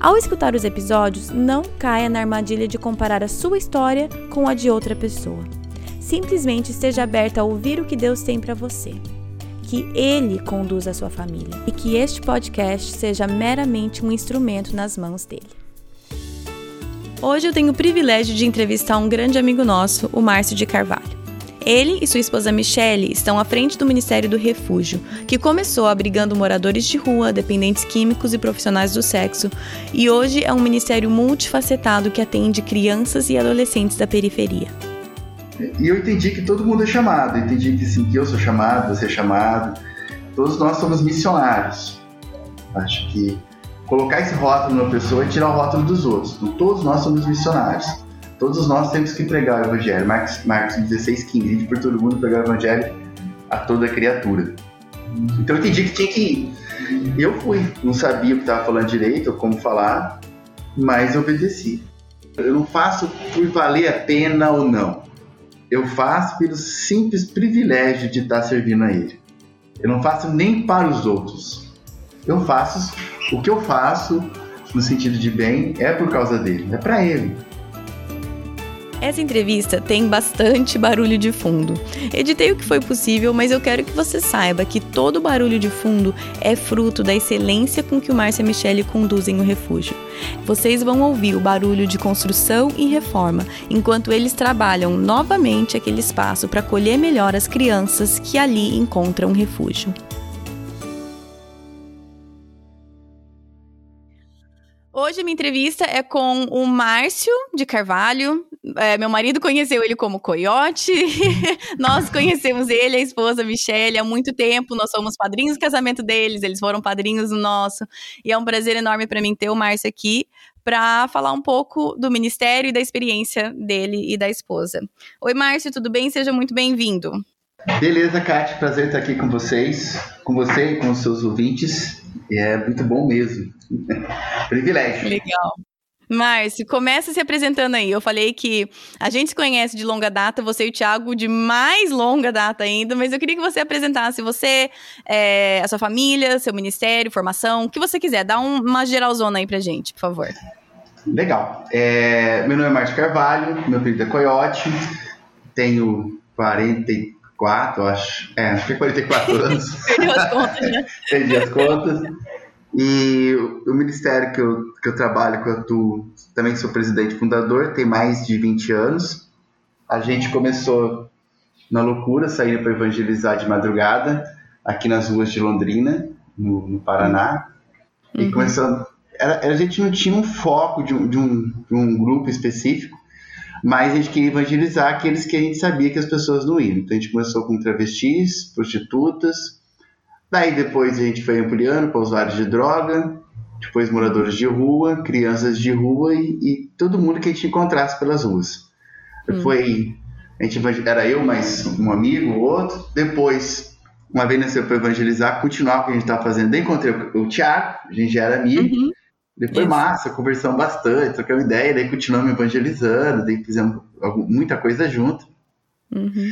Ao escutar os episódios, não caia na armadilha de comparar a sua história com a de outra pessoa. Simplesmente esteja aberta a ouvir o que Deus tem para você. Que Ele conduza a sua família e que este podcast seja meramente um instrumento nas mãos dele. Hoje eu tenho o privilégio de entrevistar um grande amigo nosso, o Márcio de Carvalho. Ele e sua esposa Michelle estão à frente do Ministério do Refúgio, que começou abrigando moradores de rua, dependentes químicos e profissionais do sexo, e hoje é um ministério multifacetado que atende crianças e adolescentes da periferia. E eu entendi que todo mundo é chamado, entendi que sim, que eu sou chamado, você é chamado, todos nós somos missionários. Acho que colocar esse rótulo numa pessoa é tirar o rótulo dos outros. Então, todos nós somos missionários. Todos nós temos que pregar o Evangelho. Marcos, Marcos 16, 15. De por todo mundo pregar o Evangelho a toda criatura. Então eu entendi que tinha que ir. Eu fui. Não sabia o que estava falando direito, ou como falar, mas obedeci. Eu não faço por valer a pena ou não. Eu faço pelo simples privilégio de estar servindo a Ele. Eu não faço nem para os outros. Eu faço o que eu faço no sentido de bem é por causa dele, é para Ele. Essa entrevista tem bastante barulho de fundo. Editei o que foi possível, mas eu quero que você saiba que todo barulho de fundo é fruto da excelência com que o Márcia e a Michelle conduzem o refúgio. Vocês vão ouvir o barulho de construção e reforma, enquanto eles trabalham novamente aquele espaço para acolher melhor as crianças que ali encontram refúgio. Hoje a minha entrevista é com o Márcio de Carvalho. É, meu marido conheceu ele como Coiote. Nós conhecemos ele, a esposa Michelle, há muito tempo. Nós somos padrinhos do casamento deles, eles foram padrinhos do nosso. E é um prazer enorme para mim ter o Márcio aqui para falar um pouco do ministério e da experiência dele e da esposa. Oi, Márcio, tudo bem? Seja muito bem-vindo. Beleza, Kátia, prazer estar aqui com vocês, com você e com os seus ouvintes. E é muito bom mesmo. Privilégio. Legal. Márcio, começa se apresentando aí. Eu falei que a gente se conhece de longa data, você e o Thiago de mais longa data ainda, mas eu queria que você apresentasse você, é, a sua família, seu ministério, formação, o que você quiser. Dá um, uma geralzona aí pra gente, por favor. Legal. É, meu nome é Márcio Carvalho, meu apelido é Coyote, tenho 44, acho. É, acho que é 44 anos. Perdi as contas, né? Perdi as contas. E o ministério que eu, que eu trabalho, que eu atuo, também sou presidente fundador, tem mais de 20 anos. A gente começou na loucura, saindo para evangelizar de madrugada, aqui nas ruas de Londrina, no, no Paraná. Uhum. E começou. Era, a gente não tinha um foco de um, de, um, de um grupo específico, mas a gente queria evangelizar aqueles que a gente sabia que as pessoas não iam. Então a gente começou com travestis, prostitutas, Daí depois a gente foi ampliando para usuários de droga, depois moradores de rua, crianças de rua e, e todo mundo que a gente encontrasse pelas ruas. Hum. Foi, a gente era eu mais um amigo, outro. Depois, uma vez nasceu para evangelizar, continuar o que a gente estava fazendo. Daí encontrei o, o Thiago, a gente já era amigo. Uhum. Depois Isso. massa, conversamos bastante, trocamos ideia, daí continuamos evangelizando, daí fizemos muita coisa junto. Uhum.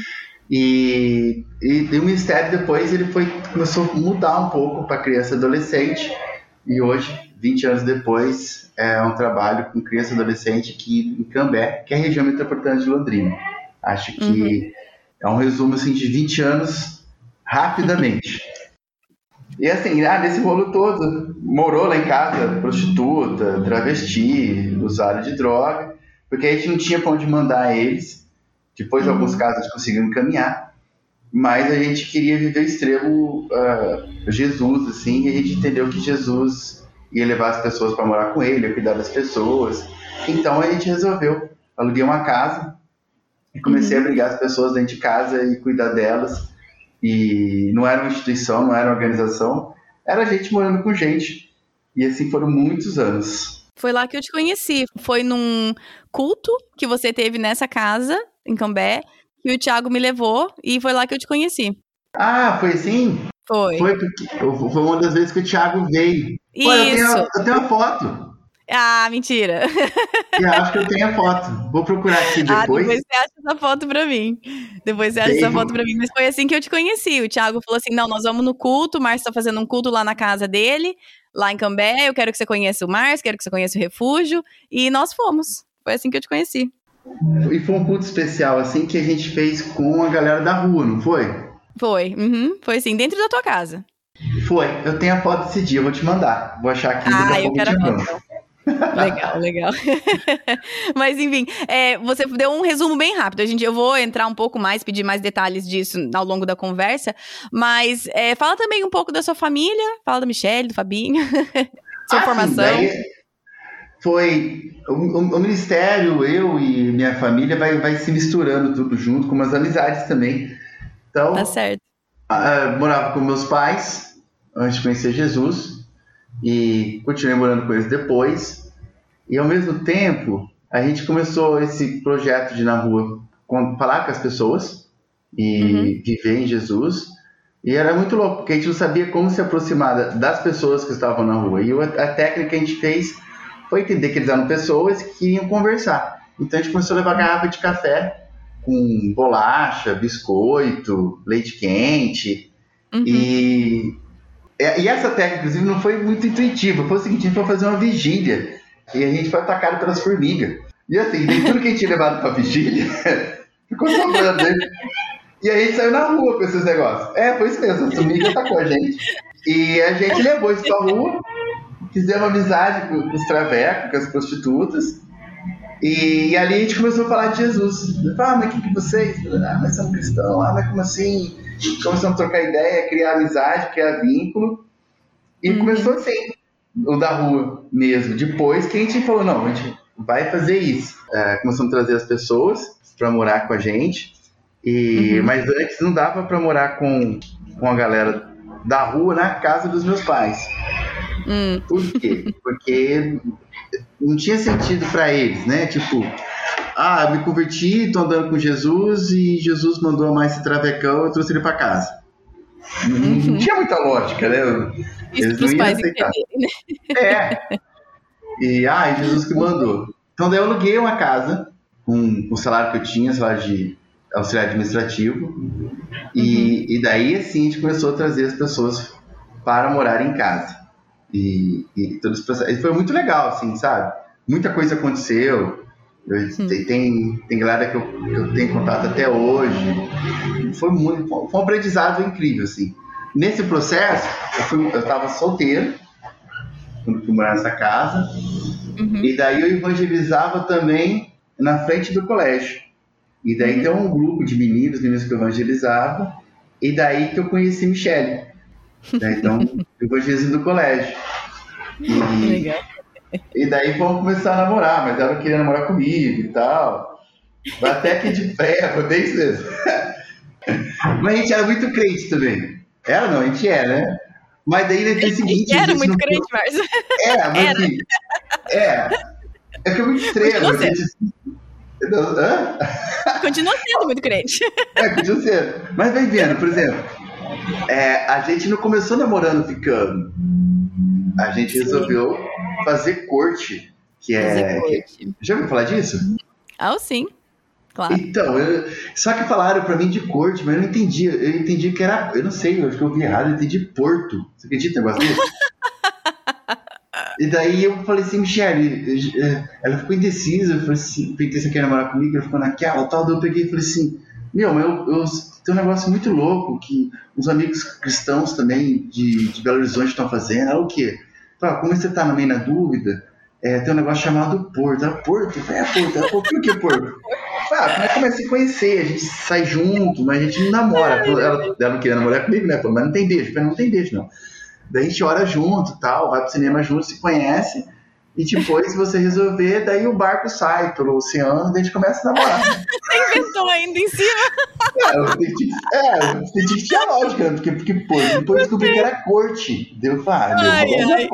E, e, e, o ministério depois ele foi começou a mudar um pouco para criança e adolescente e hoje 20 anos depois é um trabalho com criança e adolescente aqui em Cambé que é a região metropolitana de Londrina acho que uhum. é um resumo assim de 20 anos rapidamente e assim ah, nesse rolo todo morou lá em casa prostituta travesti usuário de droga porque a gente não tinha para onde mandar eles. Depois, em alguns casos, a gente conseguiu encaminhar. Mas a gente queria viver o extremo uh, Jesus, assim, e a gente entendeu que Jesus ia levar as pessoas para morar com ele, ia cuidar das pessoas. Então a gente resolveu. Aluguei uma casa e comecei uhum. a brigar as pessoas dentro de casa e cuidar delas. E não era uma instituição, não era uma organização, era gente morando com gente. E assim foram muitos anos. Foi lá que eu te conheci. Foi num culto que você teve nessa casa, em Cambé, que o Thiago me levou e foi lá que eu te conheci. Ah, foi assim? Foi. Foi, porque, foi uma das vezes que o Thiago veio. Isso. Pô, eu, tenho, eu tenho uma foto. Ah, mentira. Eu acho que eu tenho a foto. Vou procurar aqui depois. Ah, depois você acha essa foto pra mim. Depois você acha essa foto pra mim. Mas foi assim que eu te conheci. O Thiago falou assim: não, nós vamos no culto. O Márcio tá fazendo um culto lá na casa dele, lá em Cambé. Eu quero que você conheça o Márcio, quero que você conheça o refúgio. E nós fomos. Foi assim que eu te conheci. E foi um culto especial, assim, que a gente fez com a galera da rua, não foi? Foi, uhum. foi assim, dentro da tua casa. Foi, eu tenho a foto desse dia, eu vou te mandar. Vou achar aqui. Ah, eu quero a foto. Legal, legal. Mas enfim, é, você deu um resumo bem rápido. A gente, eu vou entrar um pouco mais, pedir mais detalhes disso ao longo da conversa. Mas é, fala também um pouco da sua família. Fala da Michelle, do Fabinho. sua ah, formação. Foi o, o, o, ministério, eu e minha família vai, vai se misturando tudo junto, com umas amizades também. Então, tá certo. Uh, morava com meus pais antes de conhecer Jesus e continuei morando com eles depois. E ao mesmo tempo, a gente começou esse projeto de na rua falar com as pessoas e uhum. viver em Jesus. E era muito louco, porque a gente não sabia como se aproximar das pessoas que estavam na rua. E a técnica que a gente fez foi entender que eles eram pessoas que queriam conversar. Então a gente começou a levar garrafa de café com bolacha, biscoito, leite quente. Uhum. E, e essa técnica, inclusive, não foi muito intuitiva. Foi o seguinte: a gente foi fazer uma vigília e a gente foi atacado pelas formigas. E assim, nem tudo que a gente tinha levado pra vigília ficou sobrando, né? E a gente saiu na rua com esses negócios. É, foi isso mesmo, a formiga atacou a gente. E a gente levou isso pra rua, fizemos amizade com, com os travecos, com as prostitutas. E, e, ali a gente começou a falar de Jesus. Ah, mas o que, que vocês? Ah, mas são cristãos. Ah, mas como assim? Começamos a trocar ideia, criar amizade, criar vínculo. E uhum. começou assim, o da rua mesmo. Depois que a gente falou, não, a gente vai fazer isso. É, começamos a trazer as pessoas para morar com a gente. E, uhum. Mas antes não dava para morar com, com a galera da rua na casa dos meus pais. Hum. Por quê? Porque não tinha sentido para eles, né? Tipo, ah, me converti, tô andando com Jesus e Jesus mandou mais esse travecão, eu trouxe ele para casa. Não, uhum. tinha muita lógica, né? Eles não iam aceitar. Né? É. E, ah, Jesus que mandou. Então daí eu aluguei uma casa com o salário que eu tinha, salário de auxiliar administrativo. E, uhum. e daí, assim, a gente começou a trazer as pessoas para morar em casa. E, e todo esse processo. E foi muito legal, assim, sabe? Muita coisa aconteceu. Eu, hum. tem, tem galera que eu, que eu tenho contato até hoje. Foi, muito, foi um aprendizado incrível, assim. Nesse processo, eu, fui, eu tava solteiro, quando fui morar nessa casa. Uhum. E daí eu evangelizava também na frente do colégio. E daí uhum. tem um grupo de meninos, meninos que eu evangelizava. E daí que eu conheci Michelle. Né? Então, evangelismo do colégio. E, Legal. E daí vamos começar a namorar, mas ela queria namorar comigo e tal. Até que de pé, bem isso mesmo. Mas a gente era muito crente também. Ela não, a gente é, né? Mas daí fez o seguinte. Era muito crente, mas. É, mas era. assim. É. É que é muito extremo. Gente... Hã? Continua sendo muito crente. É, continua sendo. Mas vem vendo, por exemplo, é, a gente não começou namorando ficando. A gente Sim. resolveu fazer corte. Que é. Que, já ouviu falar disso? Ah, sim. Claro. Então, eu, só que falaram pra mim de corte, mas eu não entendi. Eu entendi que era. Eu não sei, eu acho que eu ouvi errado, eu entendi Porto. Você acredita no negócio disso? e daí eu falei assim, Michelle, ela ficou indecisa, eu falei assim, perguntei se quer namorar comigo, ela ficou naquela tal, daí eu peguei e falei assim, meu, eu, eu tem um negócio muito louco que os amigos cristãos também de, de Belo Horizonte estão fazendo. É o quê? Fala, como você está no meio na dúvida, é, tem um negócio chamado Porto. É Porto? É Porto. É. Por que Porto? Ah, como é que começa a se conhecer? A gente sai junto, mas a gente não namora. Ela, ela não queria namorar comigo, né? Mas não tem beijo. Mas não tem beijo, não. Daí a gente ora junto, tal, vai pro cinema junto, se conhece. E depois, se você resolver, daí o barco sai pelo oceano e a gente começa a namorar. Você inventou ainda em cima? É, é tem que tinha lógica, porque, porque pô, depois descobri que era corte. Deu, ah, deu, ai,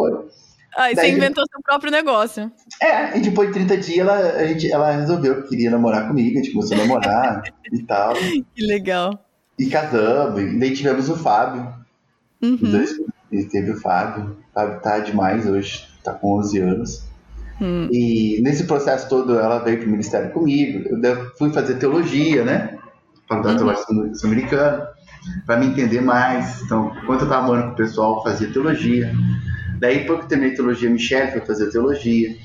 ai. você inventou seu próprio negócio. É, e depois de 30 dias ela, a gente, ela resolveu que queria namorar comigo, a gente começou a namorar e tal. Que legal. E casamos, e daí tivemos o Fábio. Uhum. Dois, e teve o Fábio. O Fábio tá demais hoje, tá com 11 anos. Hum. E nesse processo todo ela veio pro ministério comigo. Eu fui fazer teologia, né? Faculdade uhum. de Teologia Sul-Americana, para me entender mais. Então, enquanto eu estava morando com o pessoal, fazia teologia. Daí, depois que terminei teologia, Michelle foi fazer teologia.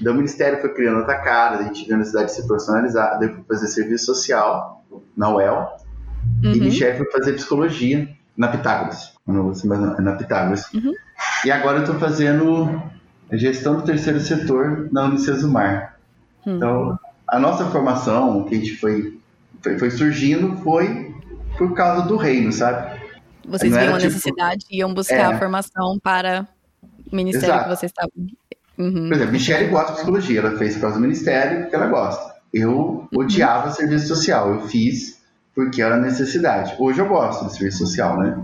Daí o ministério foi criando outra cara, a gente viu a necessidade de se profissionalizar. Daí fui fazer serviço social na UEL. Uhum. E Michelle foi fazer psicologia na Pitágoras. Não sei mais, na Pitágoras. Uhum. E agora eu estou fazendo gestão do terceiro setor na Unicesumar. Uhum. Então, a nossa formação, que a gente foi, foi, foi surgindo, foi por causa do reino, sabe? Vocês viam a tipo, necessidade e iam buscar é, a formação para o ministério exato. que vocês estavam. Uhum. Por exemplo, Michelle gosta de psicologia, ela fez por causa do ministério porque ela gosta. Eu uhum. odiava serviço social, eu fiz porque era necessidade. Hoje eu gosto de serviço social, né?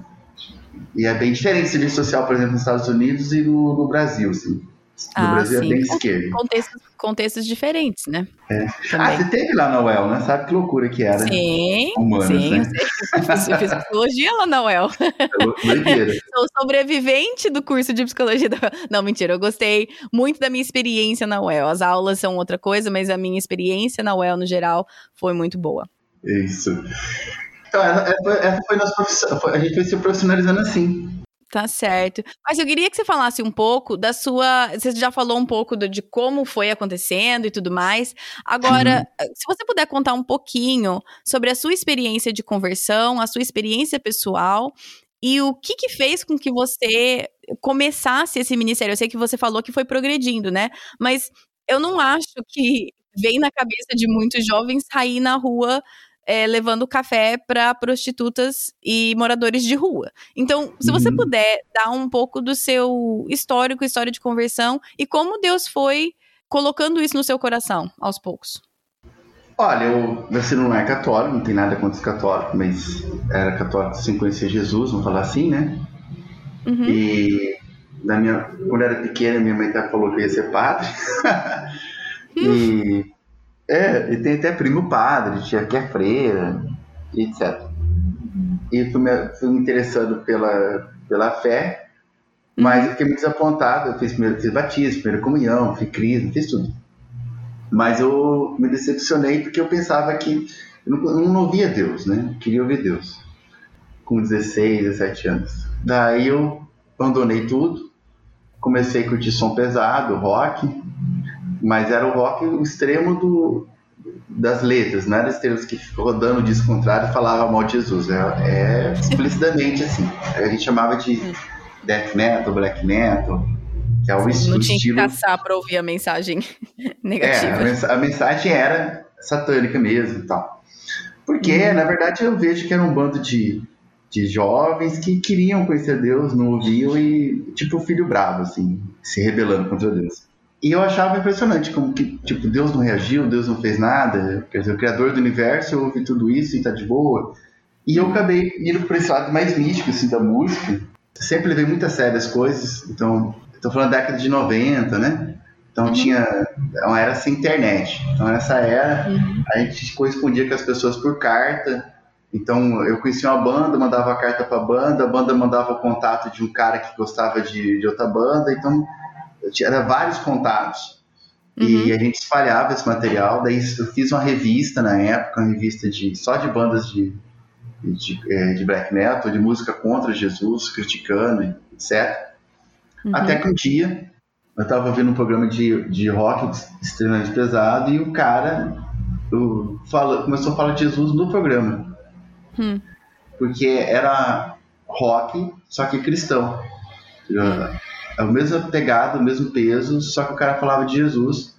E é bem diferente serviço social, por exemplo, nos Estados Unidos e no, no Brasil, assim. No ah, Brasil é sim. é bem esquerdo. Contextos, contextos diferentes, né? É. Ah, você teve lá na UEL, né? Sabe que loucura que era? Sim, humanas, sim. Né? Eu fiz psicologia lá na UEL. É Sou sobrevivente do curso de psicologia da UEL. Não, mentira, eu gostei muito da minha experiência na UEL. As aulas são outra coisa, mas a minha experiência na UEL, no geral, foi muito boa. Isso. Então, essa, foi nossa profissão. A gente foi se profissionalizando assim. Tá certo. Mas eu queria que você falasse um pouco da sua. Você já falou um pouco do, de como foi acontecendo e tudo mais. Agora, uhum. se você puder contar um pouquinho sobre a sua experiência de conversão, a sua experiência pessoal e o que, que fez com que você começasse esse ministério. Eu sei que você falou que foi progredindo, né? Mas eu não acho que vem na cabeça de muitos jovens sair na rua é, levando café para prostitutas e moradores de rua. Então, se você uhum. puder dar um pouco do seu histórico, história de conversão e como Deus foi colocando isso no seu coração aos poucos. Olha, eu nasci num lar católico, não tem nada contra os católicos, mas era católico sem conhecer Jesus, vamos falar assim, né? Uhum. E na minha, quando era pequena, minha mãe até falou que ia ser padre. e é, e tem até primo padre, tia que é freira, etc. E fui me, fui me interessando pela, pela fé, mas eu fiquei muito desapontado. Eu fiz, primeiro, fiz batismo, primeira comunhão, fiz crisma, fiz tudo. Mas eu me decepcionei porque eu pensava que eu não, eu não ouvia Deus, né? Eu queria ouvir Deus. Com 16, 17 anos. Daí eu abandonei tudo, comecei a curtir som pesado, rock, mas era o rock o extremo do, das letras, não era estrelas que rodando o disco contrário falava mal de Jesus. É, é explicitamente assim. A gente chamava de death metal, black metal, que é o, Sim, não tinha estilo... que caçar para ouvir a mensagem negativa. É, a, mens a, mensagem era satânica mesmo e tal. Porque, hum. na verdade, eu vejo que era um bando de, de jovens que queriam conhecer Deus, não ouviam e, tipo, o filho bravo, assim, se rebelando contra Deus. E eu achava impressionante como que, tipo, Deus não reagiu, Deus não fez nada. Quer dizer, o Criador do Universo ouve tudo isso e tá de boa. E eu acabei indo por esse lado mais místico, assim, da música. Sempre levei muito a sério as coisas. Então, estou falando da década de 90, né? Então uhum. tinha uma era sem internet. Então nessa era uhum. a gente correspondia com as pessoas por carta. Então eu conhecia uma banda, mandava a carta para a banda, a banda mandava o contato de um cara que gostava de, de outra banda. Então eu tinha vários contatos. Uhum. E a gente espalhava esse material. Daí eu fiz uma revista na época, uma revista de, só de bandas de, de, é, de black metal, de música contra Jesus, criticando, etc. Uhum. Até que um dia eu estava vendo um programa de, de rock extremamente pesado e o cara o, fala, começou a falar de Jesus no programa. Hum. Porque era rock, só que cristão. A mesma pegada, o mesmo peso, só que o cara falava de Jesus.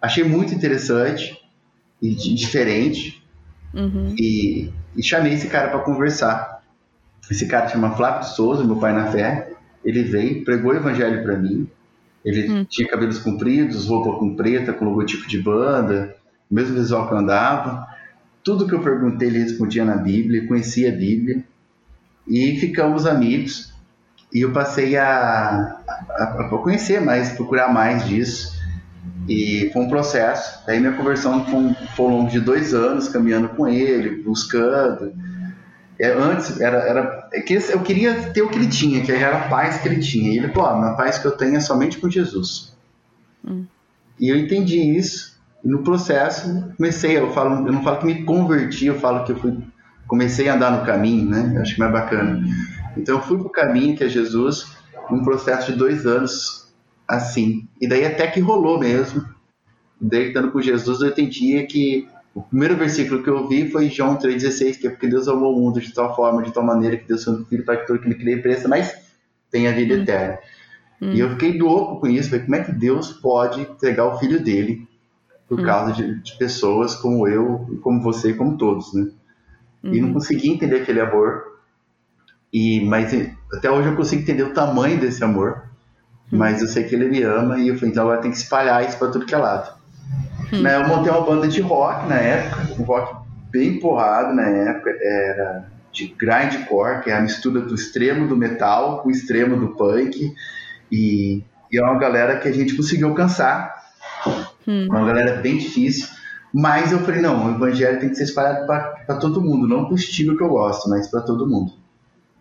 Achei muito interessante e diferente. Uhum. E, e, chamei esse cara para conversar. Esse cara chama Flávio Souza, meu pai na fé. Ele veio, pregou o evangelho para mim. Ele hum. tinha cabelos compridos, roupa com preta, com logotipo de banda, o mesmo visual que eu andava. Tudo que eu perguntei ele respondia na Bíblia, conhecia a Bíblia. E ficamos amigos. E eu passei a, a, a conhecer mais, procurar mais disso. E foi um processo. Daí minha conversão foi, foi ao longo de dois anos, caminhando com ele, buscando. É, antes era, era é que eu queria ter o que ele tinha, que era a paz que ele tinha. E ele falou: a paz que eu tenho é somente com Jesus. Hum. E eu entendi isso. E no processo comecei, eu falo, eu não falo que me converti, eu falo que eu fui, comecei a andar no caminho, né? Eu acho que é mais bacana. Então eu fui pro caminho que é Jesus, num processo de dois anos assim. E daí até que rolou mesmo. Daí, estando com Jesus, eu entendi que o primeiro versículo que eu vi foi João 3,16, que é porque Deus amou o mundo de tal forma, de tal maneira, que Deus seu filho para que todo que ele crê preça, mas tem a vida hum. eterna. Hum. E eu fiquei louco com isso, falei, como é que Deus pode entregar o filho dele por hum. causa de, de, pessoas como eu, como você, como todos, né? E não uhum. consegui entender aquele amor. E, mas até hoje eu consigo entender o tamanho desse amor. Hum. Mas eu sei que ele me ama e eu falei, então agora tem que espalhar isso para tudo que é lado. Hum. Né, eu montei uma banda de rock na época, um rock bem porrado na época, era de grindcore, que é a mistura do extremo do metal com o extremo do punk. E, e é uma galera que a gente conseguiu alcançar. Hum. Uma galera bem difícil. Mas eu falei, não, o evangelho tem que ser espalhado para todo mundo, não para o estilo que eu gosto, mas para todo mundo.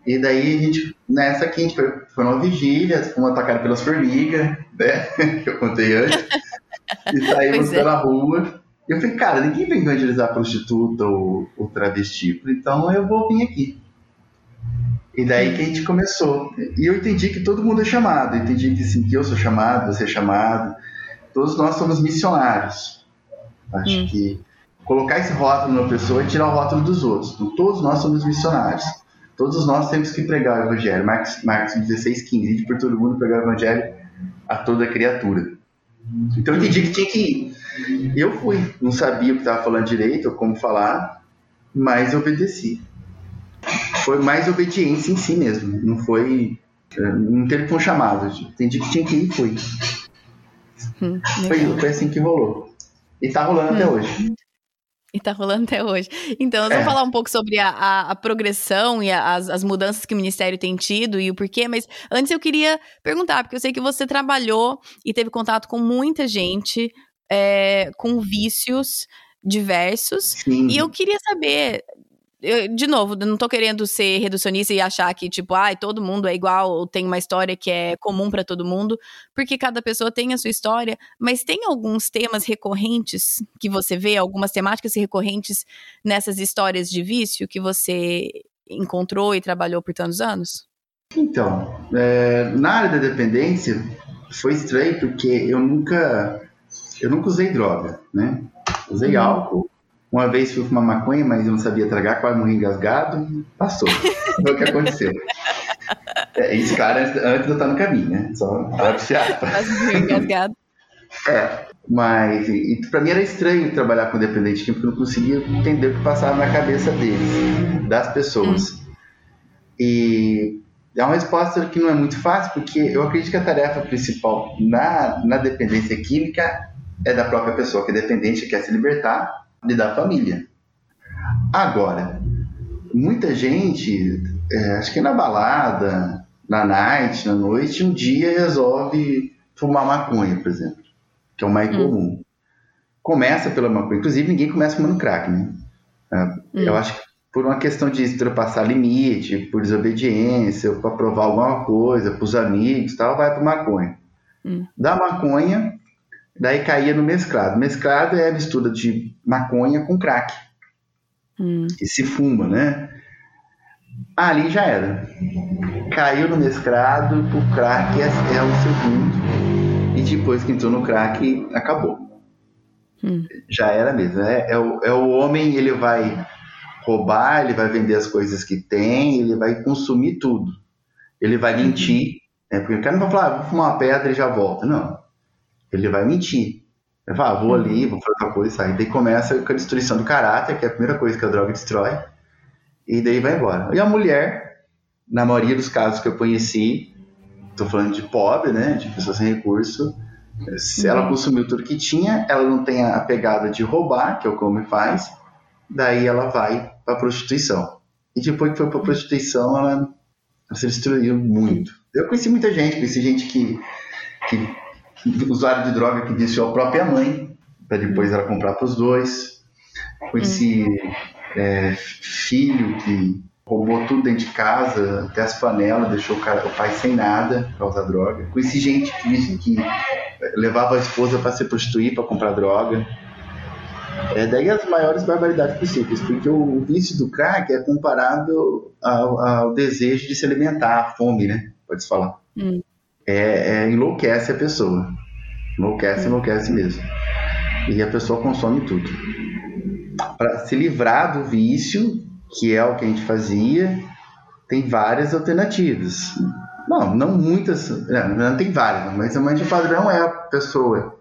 E daí a gente, nessa aqui, a gente foi, foi numa vigília, fomos atacados pelas formigas, né? que eu contei antes. e saímos é. pela rua. E eu falei, cara, ninguém vem evangelizar prostituta ou, ou travesti, então eu vou vir aqui. E daí que a gente começou. E eu entendi que todo mundo é chamado. Eu entendi que sim, que eu sou chamado, você é chamado. Todos nós somos missionários. Acho hum. que colocar esse rótulo na pessoa é tirar o rótulo dos outros. Então, todos nós somos missionários. Todos nós temos que pregar o Evangelho. Marcos, Marcos 16, 15. Ide por todo mundo pregar o Evangelho a toda criatura. Então eu entendi que tinha que ir. Eu fui. Não sabia o que estava falando direito ou como falar, mas obedeci. Foi mais obediência em si mesmo. Não foi. Eh, não teve um chamado. Entendi que tinha que ir e fui. Hum, foi, foi assim que rolou. E tá rolando hum. até hoje. E tá rolando até hoje. Então, nós é. vamos falar um pouco sobre a, a, a progressão e a, as, as mudanças que o Ministério tem tido e o porquê, mas antes eu queria perguntar, porque eu sei que você trabalhou e teve contato com muita gente é, com vícios diversos. Sim. E eu queria saber eu, de novo, não tô querendo ser reducionista e achar que, tipo, ai, ah, todo mundo é igual, ou tem uma história que é comum para todo mundo, porque cada pessoa tem a sua história, mas tem alguns temas recorrentes que você vê, algumas temáticas recorrentes nessas histórias de vício que você encontrou e trabalhou por tantos anos? Então, é, na área da dependência, foi estranho porque eu nunca, eu nunca usei droga, né? Usei uhum. álcool, uma vez fui fumar maconha, mas eu não sabia tragar, quase morri engasgado. Passou. Foi o que aconteceu. É, isso, claro, antes, antes de eu estar no caminho, né? Só para Quase morri engasgado. É, mas para mim era estranho trabalhar com dependente porque eu não conseguia entender o que passava na cabeça deles, das pessoas. Hum. E é uma resposta que não é muito fácil, porque eu acredito que a tarefa principal na, na dependência química é da própria pessoa que é dependente, quer se libertar, e da família. Agora, muita gente, é, acho que na balada, na night, na noite, um dia resolve fumar maconha, por exemplo, que é o mais hum. comum. Começa pela maconha, inclusive ninguém começa fumando crack, né? É, hum. Eu acho que por uma questão de ultrapassar limite, por desobediência, para provar alguma coisa, para os amigos tal, vai para maconha. Hum. Da maconha, Daí caía no mesclado. Mesclado é a mistura de maconha com crack. Hum. Que se fuma, né? Ali já era. Caiu no mesclado, o crack é, é o segundo. E depois que entrou no crack, acabou. Hum. Já era mesmo. É, é, o, é o homem, ele vai roubar, ele vai vender as coisas que tem, ele vai consumir tudo. Ele vai mentir, É, porque o cara não vai falar, ah, vou fumar uma pedra e já volta. Não. Ele vai mentir. Ele fala, ah, vou ali, vou fazer outra coisa, sai. Daí começa com a destruição do caráter, que é a primeira coisa que a droga destrói. E daí vai embora. E a mulher, na maioria dos casos que eu conheci, tô falando de pobre, né? De pessoas sem recurso. Se ela uhum. consumiu tudo que tinha, ela não tem a pegada de roubar, que é o que o homem faz, daí ela vai para prostituição. E depois que foi para prostituição, ela, ela, se destruiu muito. Eu conheci muita gente, conheci gente que, que usuário de droga que disse a própria mãe, para depois ela comprar para os dois. Conheci uhum. é, filho que roubou tudo dentro de casa, até as panelas, deixou o, cara, o pai sem nada por causa da droga. Conheci gente que, que levava a esposa para se prostituir, para comprar droga. É daí as maiores barbaridades possíveis, porque o, vício do crack é comparado ao, ao desejo de se alimentar, a fome, né? Pode-se falar. Hum. É, é, enlouquece a pessoa. Enlouquece, enlouquece mesmo. E a pessoa consome tudo. Para se livrar do vício, que é o que a gente fazia, tem várias alternativas. Não, não muitas, é, não tem várias, mas o padrão é a pessoa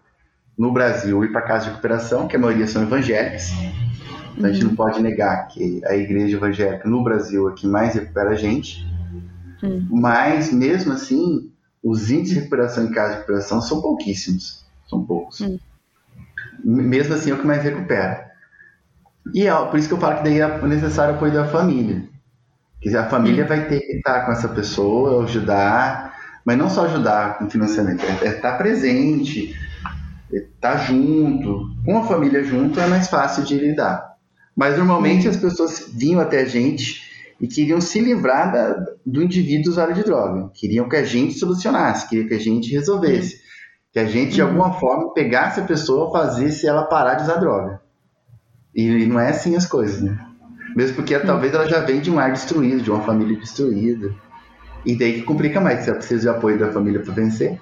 no Brasil ir para casa de recuperação, que a maioria são evangélicas. Então a gente não uhum. pode negar que a igreja evangélica no Brasil é que mais recupera a gente. Uhum. Mas mesmo assim, os índices de recuperação em casa de recuperação são pouquíssimos. São poucos. Uhum. Mesmo assim é o que mais recupera. E é por isso que eu falo que daí é necessário o apoio da família. Quer dizer, a família vai ter que estar com essa pessoa, ajudar, mas não só ajudar com financiamento, é, é estar presente, é estar junto. Com a família junto é mais fácil de lidar. Mas normalmente as pessoas vinham até a gente e queriam se livrar da, do indivíduo usuário de droga. Queriam que a gente solucionasse, queriam que a gente resolvesse. Que a gente, de alguma forma, pegasse a pessoa e fazesse ela parar de usar droga. E, não é assim as coisas, né? Mesmo porque talvez ela já vem de um ar destruído, de uma família destruída. E daí que complica mais, você precisa de apoio da família para vencer.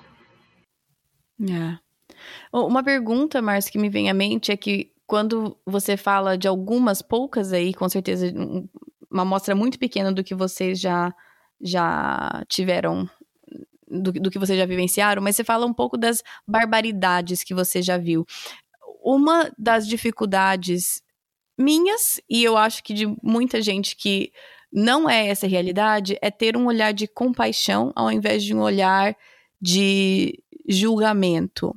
É. Uma pergunta, Márcio, que me vem à mente é que quando você fala de algumas poucas aí, com certeza uma amostra muito pequena do que vocês já, já tiveram, do, do que vocês já vivenciaram, mas você fala um pouco das barbaridades que você já viu. Uma das dificuldades minhas, e eu acho que de muita gente que não é essa realidade, é ter um olhar de compaixão ao invés de um olhar de julgamento.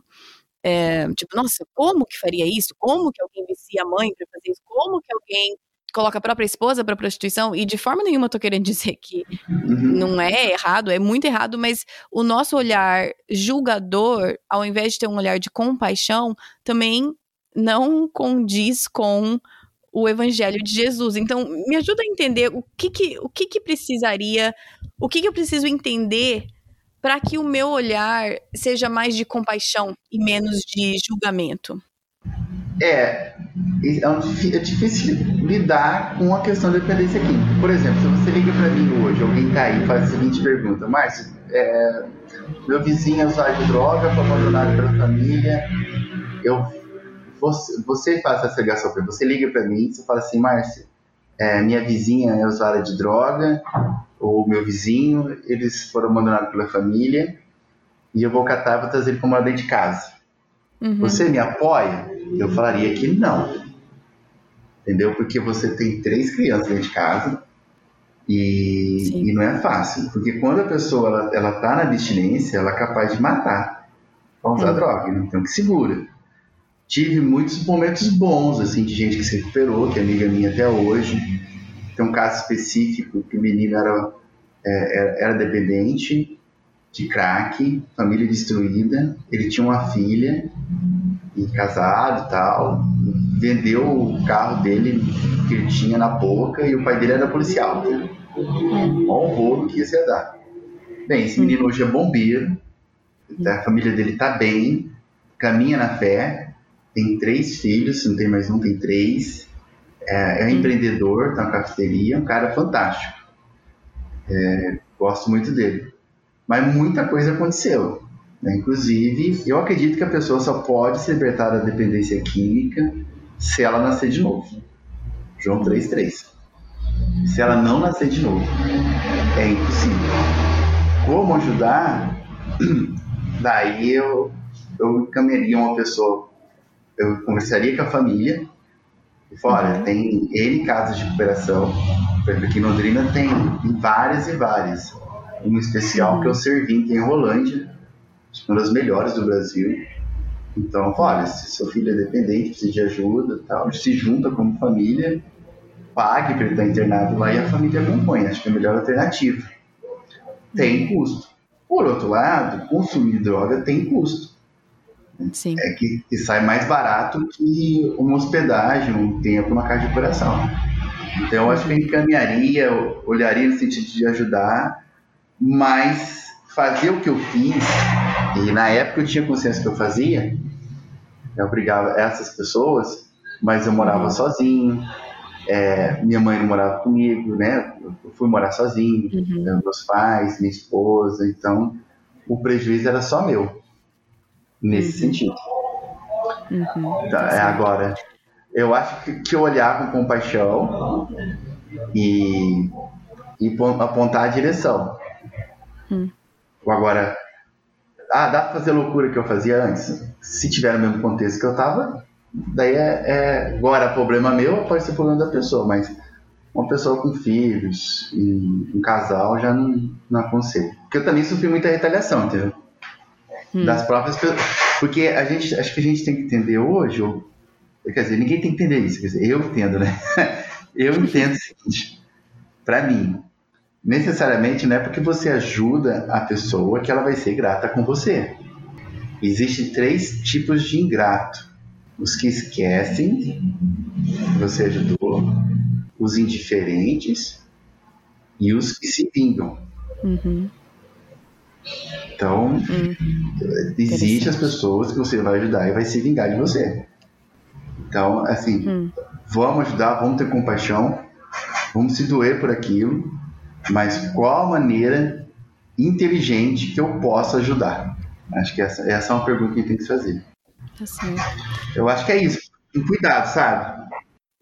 É, tipo, nossa, como que faria isso? Como que alguém vicia a mãe para fazer isso? Como que alguém coloca a própria esposa para prostituição? E de forma nenhuma eu tô querendo dizer que uhum. não é errado, é muito errado, mas o nosso olhar julgador, ao invés de ter um olhar de compaixão, também não condiz com o evangelho de Jesus. Então, me ajuda a entender o que que, o que, que precisaria, o que, que eu preciso entender para que o meu olhar seja mais de compaixão e menos de julgamento. É, é, é difícil lidar com a questão da dependência química. Por exemplo, se você liga para mim hoje, alguém tá aí e faz a seguinte pergunta: Márcio, é, meu vizinho é usuário de droga, foi abandonado pela família, eu você, você faz essa ligação para você liga para mim, você fala assim, Márcia, é, minha vizinha é usuária de droga, ou meu vizinho, eles foram abandonados pela família, e eu vou catar e vou trazer ele morar dentro de casa. Uhum. Você me apoia? Eu falaria que não. Entendeu? Porque você tem três crianças dentro de casa e, e não é fácil. Porque quando a pessoa ela, ela tá na abstinência, ela é capaz de matar para usar uhum. droga. Então que segura tive muitos momentos bons, assim, de gente que se recuperou, que é amiga minha até hoje. Tem um caso específico que o menino era, é, era, era dependente de crack, família destruída, ele tinha uma filha, e casado e tal, vendeu o carro dele que ele tinha na boca e o pai dele era policial. Um horror que ia dar. Bem, esse menino hoje é bombeiro, a família dele tá bem, caminha na fé, tem três filhos, não tem mais um, tem três. É, é empreendedor, tá na cafeteria, um cara fantástico. É, gosto muito dele. Mas muita coisa aconteceu. Né? Inclusive, eu acredito que a pessoa só pode se libertar da dependência química se ela nascer de novo. João 3,3. Se ela não nascer de novo, é impossível. como ajudar, daí eu, eu encaminharia uma pessoa, eu conversaria com a família, e fora, uhum. tem N casos de recuperação, aqui em Londrina tem várias e várias. Uma especial uhum. que eu servi em Rolândia, uma das melhores do Brasil. Então, olha, se seu filho é dependente, precisa de ajuda, tal, se junta como família, pague para ele estar internado lá e a família acompanha. Acho que é a melhor alternativa. Tem custo. Por outro lado, consumir droga tem custo. Sim. É que, que sai mais barato que uma hospedagem, um tempo na casa de coração. Então, eu acho que eu encaminharia, olharia no sentido de ajudar, mas fazer o que eu fiz, e na época eu tinha consciência que eu fazia, eu obrigava essas pessoas, mas eu morava uhum. sozinho, é, minha mãe não morava comigo, né? Eu fui morar sozinho, uhum. Né? meus pais, minha esposa, então o prejuízo era só meu, nesse uhum. sentido. Uhum. Tá, é, agora, eu acho que, que olhar com compaixão e, e apontar a direção. Hum. Agora, ah, dá pra fazer a loucura que eu fazia antes? Se tiver no mesmo contexto que eu tava, daí é, é agora problema meu, pode ser problema da pessoa, mas uma pessoa com filhos e um casal já não, não aconselho. Porque eu também sofri muita retaliação, entendeu? Hum. Das próprias pessoas. Porque a gente, acho que a gente tem que entender hoje, ou, quer dizer, ninguém tem que entender isso, quer dizer, eu entendo, né? eu entendo o seguinte, para mim, necessariamente não é porque você ajuda a pessoa que ela vai ser grata com você. Existem três tipos de ingrato: os que esquecem que você ajudou, os indiferentes e os que se vingam. Uhum. Então, uhum. existem as pessoas que você vai ajudar e vai se vingar de você. Então, assim, uhum. vamos ajudar, vamos ter compaixão, vamos se doer por aquilo, mas qual a maneira inteligente que eu possa ajudar? Acho que essa, essa é uma pergunta que a gente tem que fazer. Assim. Eu acho que é isso. Cuidado, sabe?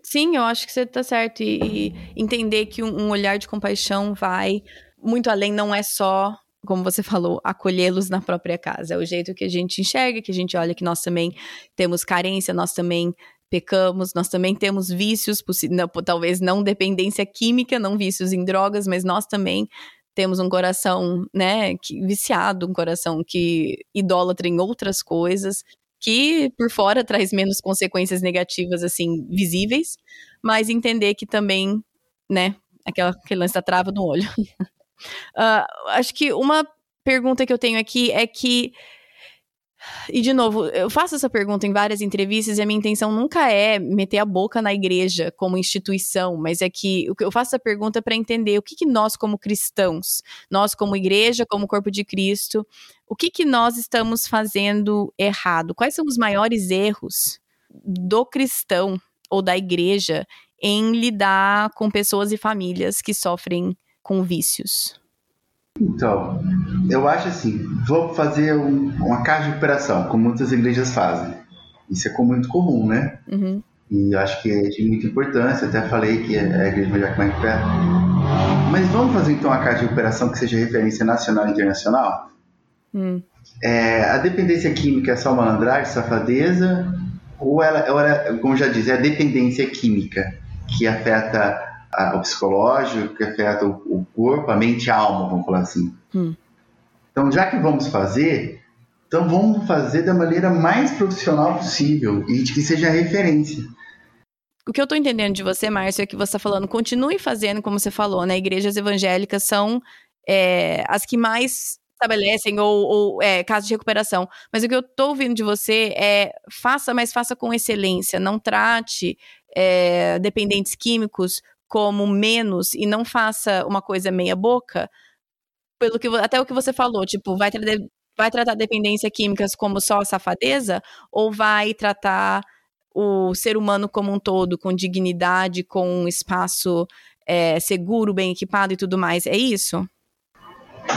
Sim, eu acho que você está certo. E, e, entender que um, um olhar de compaixão vai muito além, não é só como você falou, acolhê-los na própria casa. É o jeito que a gente enxerga, que a gente olha que nós também temos carência, nós também pecamos, nós também temos vícios, não, talvez não dependência química, não vícios em drogas, mas nós também temos um coração, né, que, viciado, um coração que idólatra em outras coisas, que por fora traz menos consequências negativas, assim, visíveis, mas entender que também, né, aquela, aquele lance da trava no olho. uh, acho que uma pergunta que eu tenho aqui é que e, de novo, eu faço essa pergunta em várias entrevistas e a minha intenção nunca é meter a boca na igreja como instituição, mas é que eu faço essa pergunta para entender o que, que nós, como cristãos, nós, como igreja, como corpo de Cristo, o que, que nós estamos fazendo errado? Quais são os maiores erros do cristão ou da igreja em lidar com pessoas e famílias que sofrem com vícios? Então, eu acho assim, vou fazer um, uma casa de recuperação, como muitas igrejas fazem. Isso é muito comum, né? Uhum. E eu acho que é de muita importância, até falei que a igreja já vai recupera. Mas vamos fazer então uma casa de recuperação que seja referência nacional e internacional? Hum. É, a dependência química é só malandragem, safadeza? Ou ela, ela, como já diz, é a dependência química que afeta a, o psicológico, que afeta o, o, corpo, a mente e a alma, vamos falar assim. Hum. Então, já que vamos fazer, então vamos fazer da maneira mais profissional possível e de que seja referência. O que eu estou entendendo de você, Márcio, é que você está falando, continue fazendo como você falou, né? Igrejas evangélicas são é, as que mais estabelecem ou, ou é, casos de recuperação. Mas o que eu estou ouvindo de você é faça, mas faça com excelência. Não trate é, dependentes químicos como menos e não faça uma coisa meia boca, pelo que até o que você falou, tipo, vai, tra vai tratar dependência químicas como só safadeza ou vai tratar o ser humano como um todo com dignidade, com um espaço é, seguro, bem equipado e tudo mais. É isso?